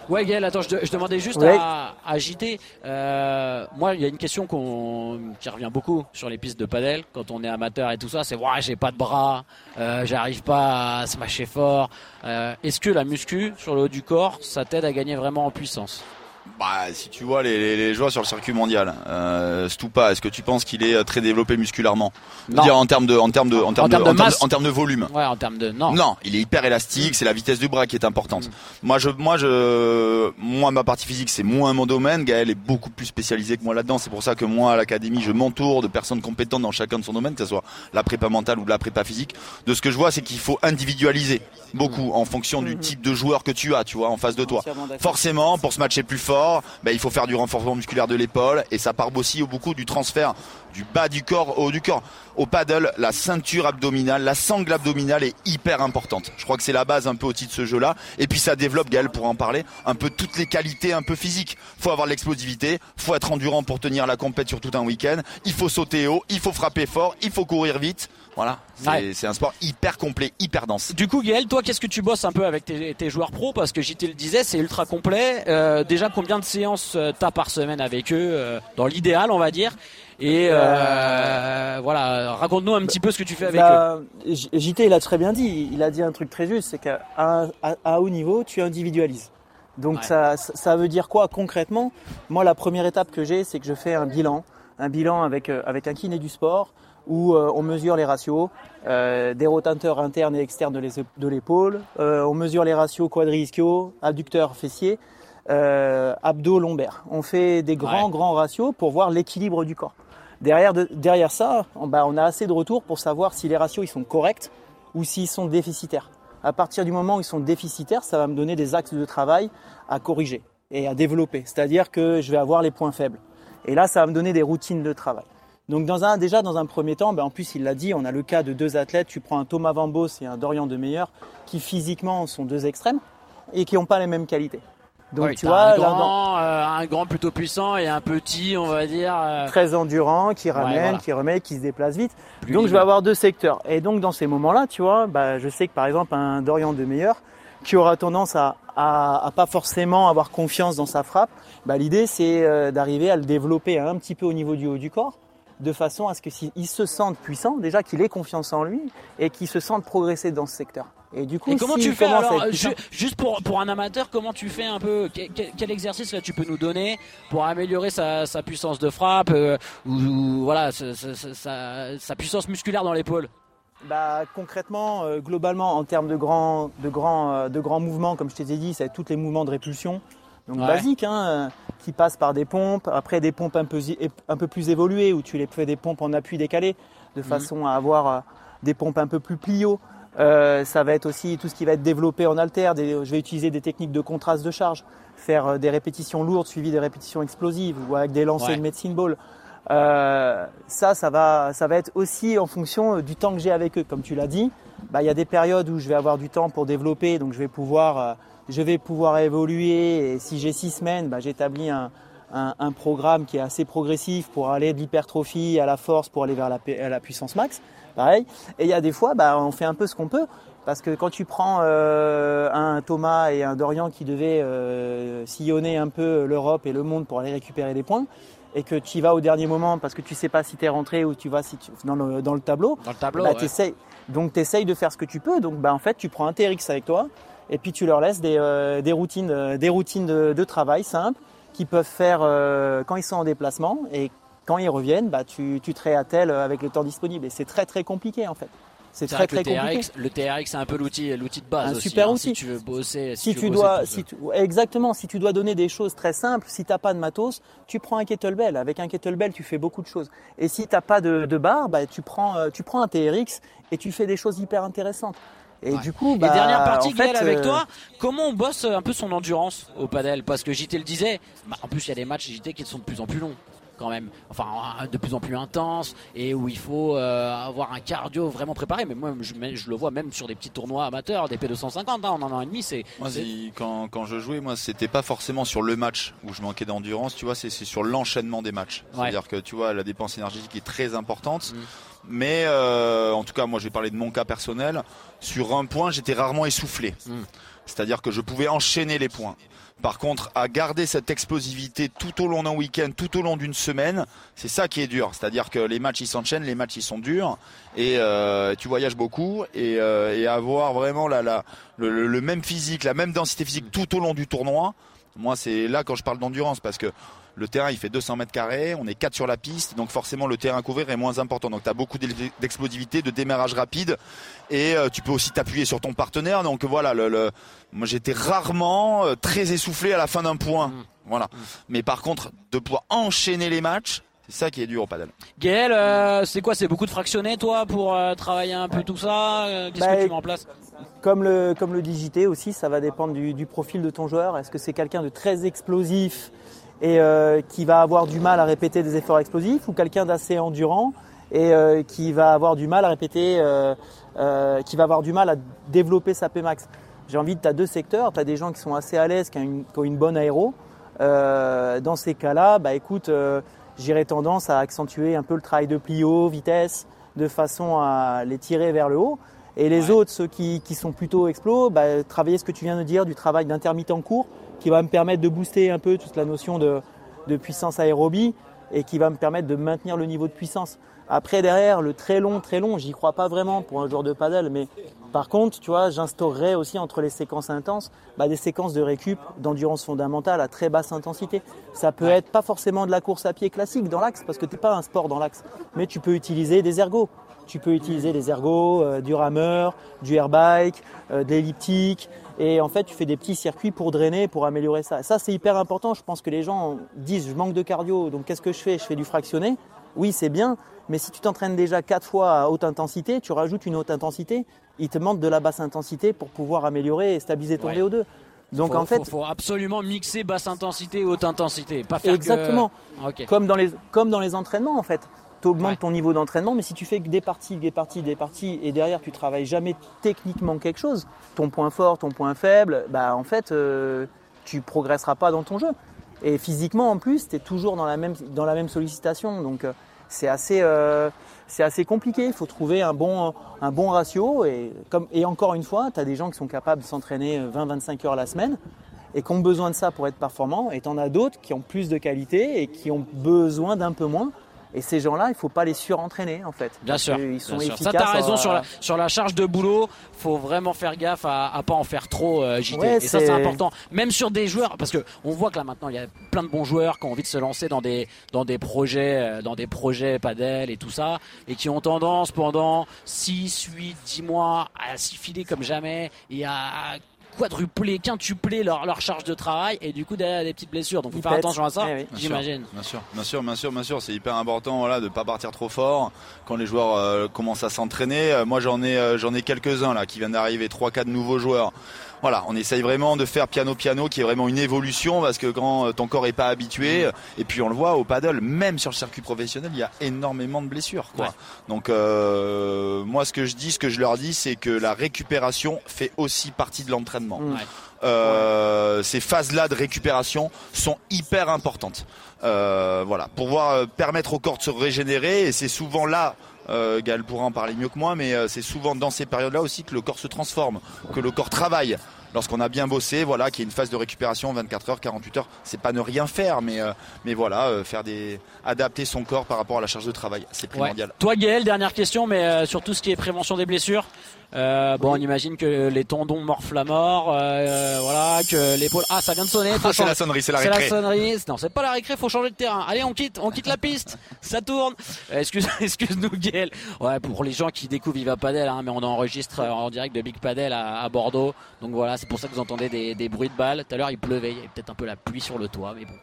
ouais, Gaël, attends, je, demandais juste à, à, JT. Euh, moi, il y a une question qui revient beaucoup sur les pistes de padel quand on est amateur et tout ça. C'est ouais, j'ai pas de bras, euh, j'arrive pas à smasher fort. Euh, est-ce que la muscu sur le haut du corps, ça t'aide à gagner vraiment en puissance? Bah, si tu vois les, les, les, joueurs sur le circuit mondial, euh, Stupa, est-ce que tu penses qu'il est euh, très développé musculairement? Non. Dire en termes de, en termes de, en termes de, en, termes, en termes de volume. Ouais, en termes de, non. Non, il est hyper élastique. C'est la vitesse du bras qui est importante. Mm. Moi, je, moi, je, moi, ma partie physique, c'est moins mon domaine. Gaël est beaucoup plus spécialisé que moi là-dedans. C'est pour ça que moi, à l'académie, je m'entoure de personnes compétentes dans chacun de son domaine, que ce soit la prépa mentale ou la prépa physique. De ce que je vois, c'est qu'il faut individualiser beaucoup en fonction du mm-hmm. type de joueur que tu as, tu vois, en face de toi. Forcément, pour se matcher plus fort, ben, il faut faire du renforcement musculaire de l'épaule et ça part aussi beaucoup du transfert du bas du corps au haut du corps. Au paddle, la ceinture abdominale, la sangle abdominale est hyper importante. Je crois que c'est la base un peu aussi de ce jeu-là. Et puis ça développe, Gaël pour en parler, un peu toutes les qualités un peu physiques. Faut avoir l'explosivité, faut être endurant pour tenir la compète sur tout un week-end. Il faut sauter haut, il faut frapper fort, il faut courir vite. Voilà, c'est un sport hyper complet, hyper dense. Du coup, Gaël, toi, qu'est-ce que tu bosses un peu avec tes, joueurs pros Parce que JT le disait, c'est ultra complet. Euh, déjà, combien de séances euh, t'as par semaine avec eux euh, Dans l'idéal, on va dire? Et voilà, raconte-nous un petit peu ce que tu fais avec bah, eux. JT, il a très bien dit. Il a dit un truc très juste, c'est qu'à à, haut niveau, tu individualises. Donc ça, ça veut dire quoi concrètement? Moi, la première étape que j'ai, c'est que je fais un bilan, un bilan avec avec un kiné du sport où euh, on mesure les ratios euh, des rotanteurs internes et externes de l'épaule, euh, on mesure les ratios quadri-ischio, adducteurs fessiers, abdos lombaires. On fait des grands grands ratios pour voir l'équilibre du corps. Derrière, derrière ça, on, bah, on a assez de retours pour savoir si les ratios ils sont corrects ou s'ils sont déficitaires. À partir du moment où ils sont déficitaires, ça va me donner des axes de travail à corriger et à développer. C'est-à-dire que je vais avoir les points faibles. Et là, ça va me donner des routines de travail. Donc dans un, déjà dans un premier temps, ben en plus il l'a dit, on a le cas de deux athlètes, tu prends un Thomas Vambos et un Dorian de Meilleur, qui physiquement sont deux extrêmes et qui n'ont pas les mêmes qualités. Donc tu vois, un grand, euh, un grand plutôt puissant et un petit, on va dire euh, très endurant, qui ramène, qui remet, qui se déplace vite. donc je vais avoir deux secteurs. Et donc dans ces moments-là, tu vois, bah, je sais que par exemple un Dorian de Meilleur qui aura tendance à, à, pas forcément avoir confiance dans sa frappe, bah, l'idée c'est euh, d'arriver à le développer un petit peu au niveau du haut du corps de façon à ce qu'il se sente puissant, déjà qu'il ait confiance en lui et qu'il se sente progresser dans ce secteur. Et du coup, comment tu fais alors, juste pour pour un amateur, comment tu fais un peu quel, exercice là tu peux nous donner pour améliorer sa, puissance de frappe euh, ou, voilà sa, puissance musculaire dans l'épaule? Bah, concrètement, euh, globalement, en termes de grands, de grands, euh, de grands mouvements, comme je t'ai dit, c'est tous les mouvements de répulsion, donc basique, hein, euh, qui passe par des pompes, après des pompes un peu, un peu plus évoluées où tu les fais des pompes en appui décalé de mhm. façon à avoir euh, des pompes un peu plus plio. Euh, ça va être aussi tout ce qui va être développé en alter. je vais utiliser des techniques de contraste de charge, faire des répétitions lourdes suivies des répétitions explosives ou avec des lancers de medicine ball. ça, ça va, ça va être aussi en fonction du temps que j'ai avec eux. Comme tu l'as dit, bah, il y a des périodes où je vais avoir du temps pour développer, donc je vais pouvoir je vais pouvoir évoluer et si j'ai six semaines, bah, j'établis un, un, programme qui est assez progressif pour aller de l'hypertrophie à la force pour aller vers la, la, puissance max. Pareil. Et il y a des fois, bah, on fait un peu ce qu'on peut. Parce que quand tu prends euh, un Thomas et un Dorian qui devaient euh, sillonner un peu l'Europe et le monde pour aller récupérer des points, et que tu y vas au dernier moment parce que tu sais pas si tu es rentré ou tu vas si dans, le, dans le tableau, dans le tableau bah, donc tu essayes de faire ce que tu peux. Donc bah, en fait, tu prends un TRX avec toi, et puis tu leur laisses des, euh, des routines, euh, des routines de, de, travail simples qu'ils peuvent faire euh, quand ils sont en déplacement et quand ils reviennent, bah, tu, tu te réattelles avec le temps disponible. Et c'est très très compliqué en fait. C'est très très le compliqué. TRX, le TRX c'est un peu l'outil l'outil de base un aussi, super hein, outil. si tu veux bosser si, tu, dois si tu, exactement si tu dois donner des choses très simples si t'as pas de matos tu prends un kettlebell avec un kettlebell tu fais beaucoup de choses et si t'as pas de, de barre bah, tu prends tu prends un TRX et tu fais des choses hyper intéressantes et du coup, bah, dernière partie, Gaël, avec euh, toi, comment on bosse un peu son endurance au padel? Parce que JT le disait, bah, en plus il y a des matchs JT qui sont de plus en plus longs quand même, enfin de plus en plus intenses et où il faut euh, avoir un cardio vraiment préparé. Mais moi, je, je, le vois même sur des petits tournois amateurs, des P250, hein, en un an et demi. C'est quand, quand je jouais, moi, c'était pas forcément sur le match où je manquais d'endurance. Tu vois, c'est sur l'enchaînement des matchs. C'est-à-dire que tu vois, la dépense énergétique est très importante. Mm. Mais euh, en tout cas, moi, j'ai parlé de mon cas personnel. Sur un point, j'étais rarement essoufflé. Hmm. C'est-à-dire que je pouvais enchaîner les points. Par contre, à garder cette explosivité tout au long d'un week-end, tout au long d'une semaine, c'est ça qui est dur. C'est-à-dire que les matchs ils s'enchaînent, les matchs ils sont durs, et euh, tu voyages beaucoup, et, euh, et avoir vraiment la, la, le, le même physique, la même densité physique tout au long du tournoi. Moi, c'est là quand je parle d'endurance, parce que le terrain il fait 200 mètres carrés, on est 4 sur la piste, donc forcément le terrain à couvrir est moins important. Donc tu as beaucoup d'explosivité, de démarrage rapide et euh, tu peux aussi t'appuyer sur ton partenaire. Donc voilà, le, le... moi j'étais rarement euh, très essoufflé à la fin d'un point. Mmh. Voilà. Mais par contre, de pouvoir enchaîner les matchs, c'est ça qui est dur au padel. Gaël, euh, c'est quoi? C'est beaucoup de fractionnés, toi, pour euh, travailler un peu tout ça? Euh, Qu'est-ce Bah, que tu mets en place? Comme le, comme le digité aussi, ça va dépendre du, du profil de ton joueur. Est-ce que c'est quelqu'un de très explosif? Et euh, qui va avoir du mal à répéter des efforts explosifs ou quelqu'un d'assez endurant et euh, qui va avoir du mal à répéter, euh, qui va avoir du mal à développer sa Pmax J'ai envie de, tu as deux secteurs, tu as des gens qui sont assez à l'aise, qui ont une, qui ont une bonne aéro. Dans ces cas-là, bah écoute, j'irais tendance à accentuer un peu le travail de plio, vitesse, de façon à les tirer vers le haut. Et les Ouais. autres, ceux qui, qui sont plutôt explos, bah, travailler ce que tu viens de dire, du travail d'intermittent court, qui va me permettre de booster un peu toute la notion de, de puissance aérobie et qui va me permettre de maintenir le niveau de puissance. Après, derrière, le très long, très long, j'y crois pas vraiment pour un joueur de paddle, mais par contre, tu vois, j'instaurerais aussi entre les séquences intenses bah, des séquences de récup, d'endurance fondamentale à très basse intensité. Ça peut être pas forcément de la course à pied classique dans l'axe, parce que t'es pas un sport dans l'axe, mais tu peux utiliser des ergots. Tu peux utiliser des ergots, euh, du rameur, du airbike, euh, de l'elliptique, et en fait, tu fais des petits circuits pour drainer, pour améliorer ça. Ça, c'est hyper important. Je pense que les gens disent, je manque de cardio, donc qu'est-ce que je fais? Je fais du fractionné. Oui, c'est bien, mais si tu t'entraînes déjà quatre fois à haute intensité, tu rajoutes une haute intensité, il te manque de la basse intensité pour pouvoir améliorer et stabiliser ton Ouais. VO2. Donc faut, en fait, faut, faut absolument mixer basse intensité et haute intensité, pas faire que- Exactement. Ok. comme dans les comme dans les entraînements en fait. Tu augmentes Ouais. ton niveau d'entraînement, mais si tu fais que des parties, des parties, des parties, et derrière tu travailles jamais techniquement quelque chose, ton point fort, ton point faible, bah en fait euh, tu progresseras pas dans ton jeu. Et physiquement en plus, tu es toujours dans la même dans la même sollicitation, donc euh, c'est assez euh, assez compliqué. Il faut trouver un bon un bon ratio et comme et encore une fois, tu as des gens qui sont capables de s'entraîner 20-25 heures la semaine et qui ont besoin de ça pour être performants, et t'en as d'autres qui ont plus de qualité et qui ont besoin d'un peu moins. Et ces gens-là, il faut pas les surentraîner en fait. Bien sûr. qu'ils sont bien sûr. efficaces. Ça, t'as raison à- sur la, sur la charge de boulot. Faut vraiment faire gaffe à, à pas en faire trop, euh, JT. Ouais, et ça, c'est c'est- important. Même sur des joueurs, parce que on voit que là maintenant, il y a plein de bons joueurs qui ont envie de se lancer dans des, dans des projets, euh, dans des projets padel et tout ça, et qui ont tendance pendant 6, 8, 10 mois à s'y filer comme jamais et à quadrupler, quintupler leur, leur charge de travail et du coup derrière il des petites blessures. Donc faut Ils faire attention à ça, Eh oui. Bien sûr. j'imagine. Bien sûr, bien sûr, bien sûr, bien sûr. C'est hyper important, voilà, de pas partir trop fort quand les joueurs euh, commencent à s'entraîner. Euh, moi, j'en ai, euh, j'en ai quelques-uns là qui viennent d'arriver, trois, quatre nouveaux joueurs. Voilà, on essaye vraiment de faire piano piano, qui est vraiment une évolution parce que quand euh, ton corps est pas habitué, euh, et puis on le voit au paddle, même sur le circuit professionnel, il y a énormément de blessures, quoi. Ouais. Donc euh, moi, ce que je dis, ce que je leur dis, c'est que la récupération fait aussi partie de l'entraînement. Mm. Ouais. Euh, ces phases-là de récupération sont hyper importantes. Euh, voilà, pour pouvoir euh, permettre au corps de se régénérer, et c'est souvent là, euh, Gaël pourra en parler mieux que moi, mais euh, c'est souvent dans ces périodes-là aussi que le corps se transforme, que le corps travaille. Lorsqu'on a bien bossé, voilà, qu'il y a une phase de récupération 24 heures, 48 heures, c'est pas ne rien faire, mais euh, mais voilà, euh, faire des adapter son corps par rapport à la charge de travail, c'est Ouais. primordial. Toi Gaël, dernière question, mais euh, sur tout ce qui est prévention des blessures. Euh, bon, on imagine que les tendons morflent à mort, euh, voilà, que l'épaule. Ah, ça vient de sonner. Ah, c'est la sonnerie, c'est la C'est la récré. sonnerie. Non, c'est pas la récré, faut changer de terrain. Allez, on quitte, on quitte la piste. Ça tourne. Euh, excuse, excuse-nous, Gaël. Ouais, pour les gens qui découvrent Viva Padel, hein, mais on enregistre euh, en direct de Big Padel à, à Bordeaux. Donc voilà, c'est pour ça que vous entendez des, des bruits de balles. Tout à l'heure, il pleuvait, il y avait peut-être un peu la pluie sur le toit, mais bon.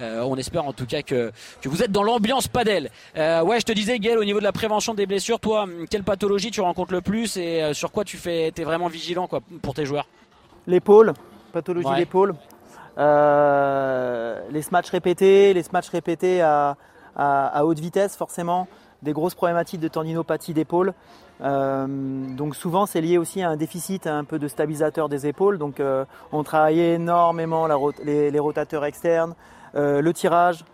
Euh, on espère en tout cas que, que vous êtes dans l'ambiance Padel. Euh, ouais, je te disais, Gaël, au niveau de la prévention des blessures, toi, quelle pathologie tu rencontres le plus et euh, sur quoi tu fais, t'es vraiment vigilant, quoi, pour tes joueurs? L'épaule, pathologie Ouais. d'épaule. Euh, les smatchs répétés, les smatchs répétés à, à- à haute vitesse forcément, des grosses problématiques de tendinopathie d'épaule. Euh, donc souvent c'est lié aussi à un déficit un peu de stabilisateur des épaules. Donc euh, on travaille énormément la les, les rotateurs externes, le tirage,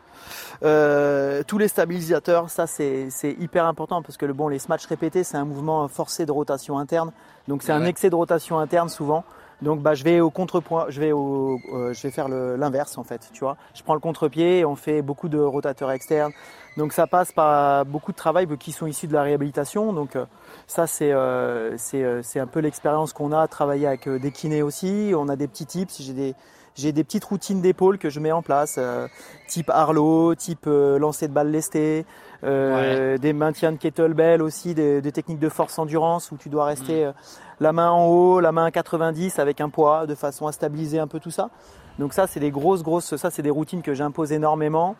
euh, tous les stabilisateurs. Ça c'est hyper important parce que le bon les smatchs répétés c'est un mouvement forcé de rotation interne. Donc c'est un excès de rotation interne souvent. Donc bah, je vais au contrepoint, je vais, au, euh, je vais faire l'inverse en fait, tu vois. Je prends le contre-pied on fait beaucoup de rotateurs externes. Donc ça passe par beaucoup de travail qui sont issus de la réhabilitation. Donc euh, ça c'est euh, c'est un peu l'expérience qu'on a travailler avec des kinés aussi. On a des petits tips. J'ai des j'ai des petites routines d'épaule que je mets en place, type Arlo, type lancer de balle lestée, des maintiens de kettlebell aussi, des, des, techniques de force endurance où tu dois rester mm la main en haut, la main à 90 avec un poids de façon à stabiliser un peu tout ça. Donc ça, c'est des grosses, grosses, ça c'est des routines que j'impose énormément.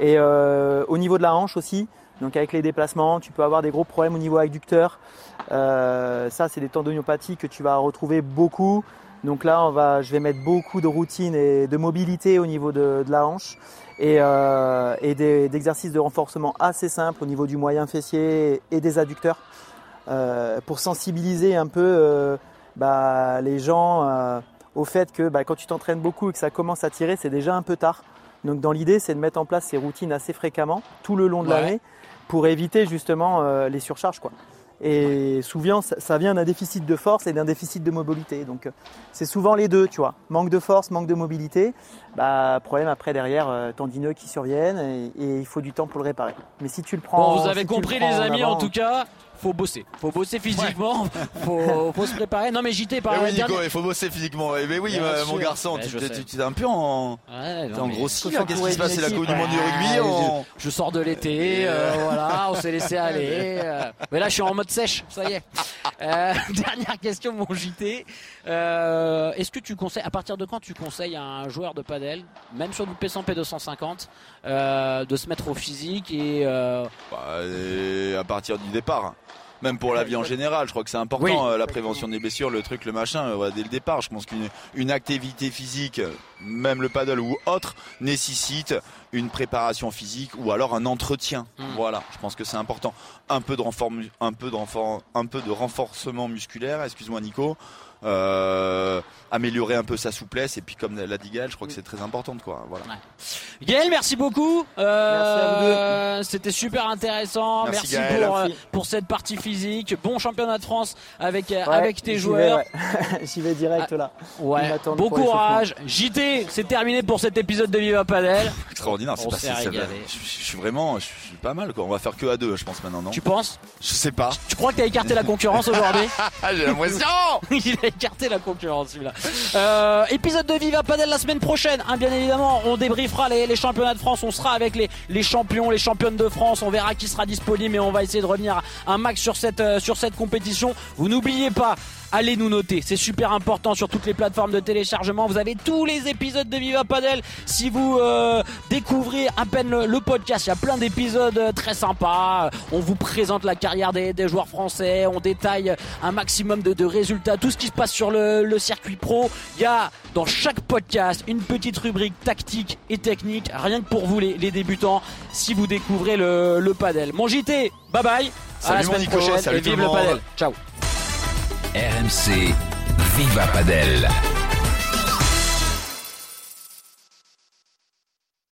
Et euh, au niveau de la hanche aussi, donc avec les déplacements, tu peux avoir des gros problèmes au niveau adducteur. Euh, ça, c'est des tendinopathies que tu vas retrouver beaucoup. Donc là, on va, je vais mettre beaucoup de routines et de mobilité au niveau de, la hanche et, euh, et d'exercices de renforcement assez simples au niveau du moyen fessier et des adducteurs. Euh, pour sensibiliser un peu euh, bah, les gens euh, au fait que bah, quand tu t'entraînes beaucoup et que ça commence à tirer, c'est déjà un peu tard. Donc dans l'idée, c'est de mettre en place ces routines assez fréquemment, tout le long de l'année, pour éviter justement les surcharges. Quoi. Et souvent, ça vient d'un déficit de force et d'un déficit de mobilité. Donc, c'est souvent les deux, tu vois. Manque de force, manque de mobilité. Bah, problème après derrière, tendineux qui surviennent et, il faut du temps pour le réparer. Mais si tu le prends. Bon, vous avez compris, les amis, en tout cas faut bosser. Faut bosser physiquement, faut, faut, se préparer. Non mais JT par oui Nico, il faut bosser physiquement. Mais eh ben oui, euh, mon garçon, tu es un peu en ouais, en grossi. Qu'est-ce qui se passe C'est la Coupe du monde du rugby. Je, sors de l'été, euh, voilà, on s'est laissé aller. Euh. mais là, je suis en mode sèche, ça y est. dernière question, mon JT. Est-ce que tu conseilles, à partir de quand tu conseilles à un joueur de padel, même sur du P100 P250, de se mettre au physique et, bah, et à partir du départ même pour la vie en général. Je crois que c'est important euh, la prévention des blessures, le truc, le machin. Euh, dès le départ, je pense qu'une activité physique, même le paddle ou autre, nécessite une préparation physique ou alors un entretien. Hmm. Voilà, je pense que c'est important. Un peu de un peu de un peu de renforcement musculaire. Excuse-moi, Nico. Euh, améliorer un peu sa souplesse et puis comme l'a dit Gaël je crois que c'est très important quoi. Voilà. Gaël merci beaucoup. Euh, c'était super intéressant. Merci, pour, euh, pour cette partie physique. Bon championnat de France avec avec tes joueurs. j'y vais direct là. ouais. Bon courage. JT c'est terminé pour cet épisode de Viva Padel extraordinaire c'est passé je, suis vraiment je suis pas mal quoi on va faire que à deux je pense maintenant non tu penses? Je sais pas tu crois que t'as écarté la concurrence aujourd'hui? J'ai l'impression écarté la concurrence celui-là. Euh, épisode de Viva Padel la semaine prochaine. Hein, bien évidemment, on débriefera les, les, championnats de France. On sera avec les, les, champions, les championnes de France. On verra qui sera disponible et on va essayer de revenir un max sur cette, euh, sur cette compétition. Vous n'oubliez pas, allez nous noter. C'est super important sur toutes les plateformes de téléchargement. Vous avez tous les épisodes de Viva Padel. Si vous euh, découvrez à peine le, podcast, il y a plein d'épisodes euh, très sympas. On vous présente la carrière des, joueurs français. On détaille un maximum de, résultats, tout ce qui se passe sur le, circuit pro. Il y a dans chaque podcast une petite rubrique tactique et technique, rien que pour vous les, débutants, si vous découvrez le, le padel. Mon JT, bye bye. Salut à la semaine prochaine et vive le padel. Ciao. RMC Viva Padel.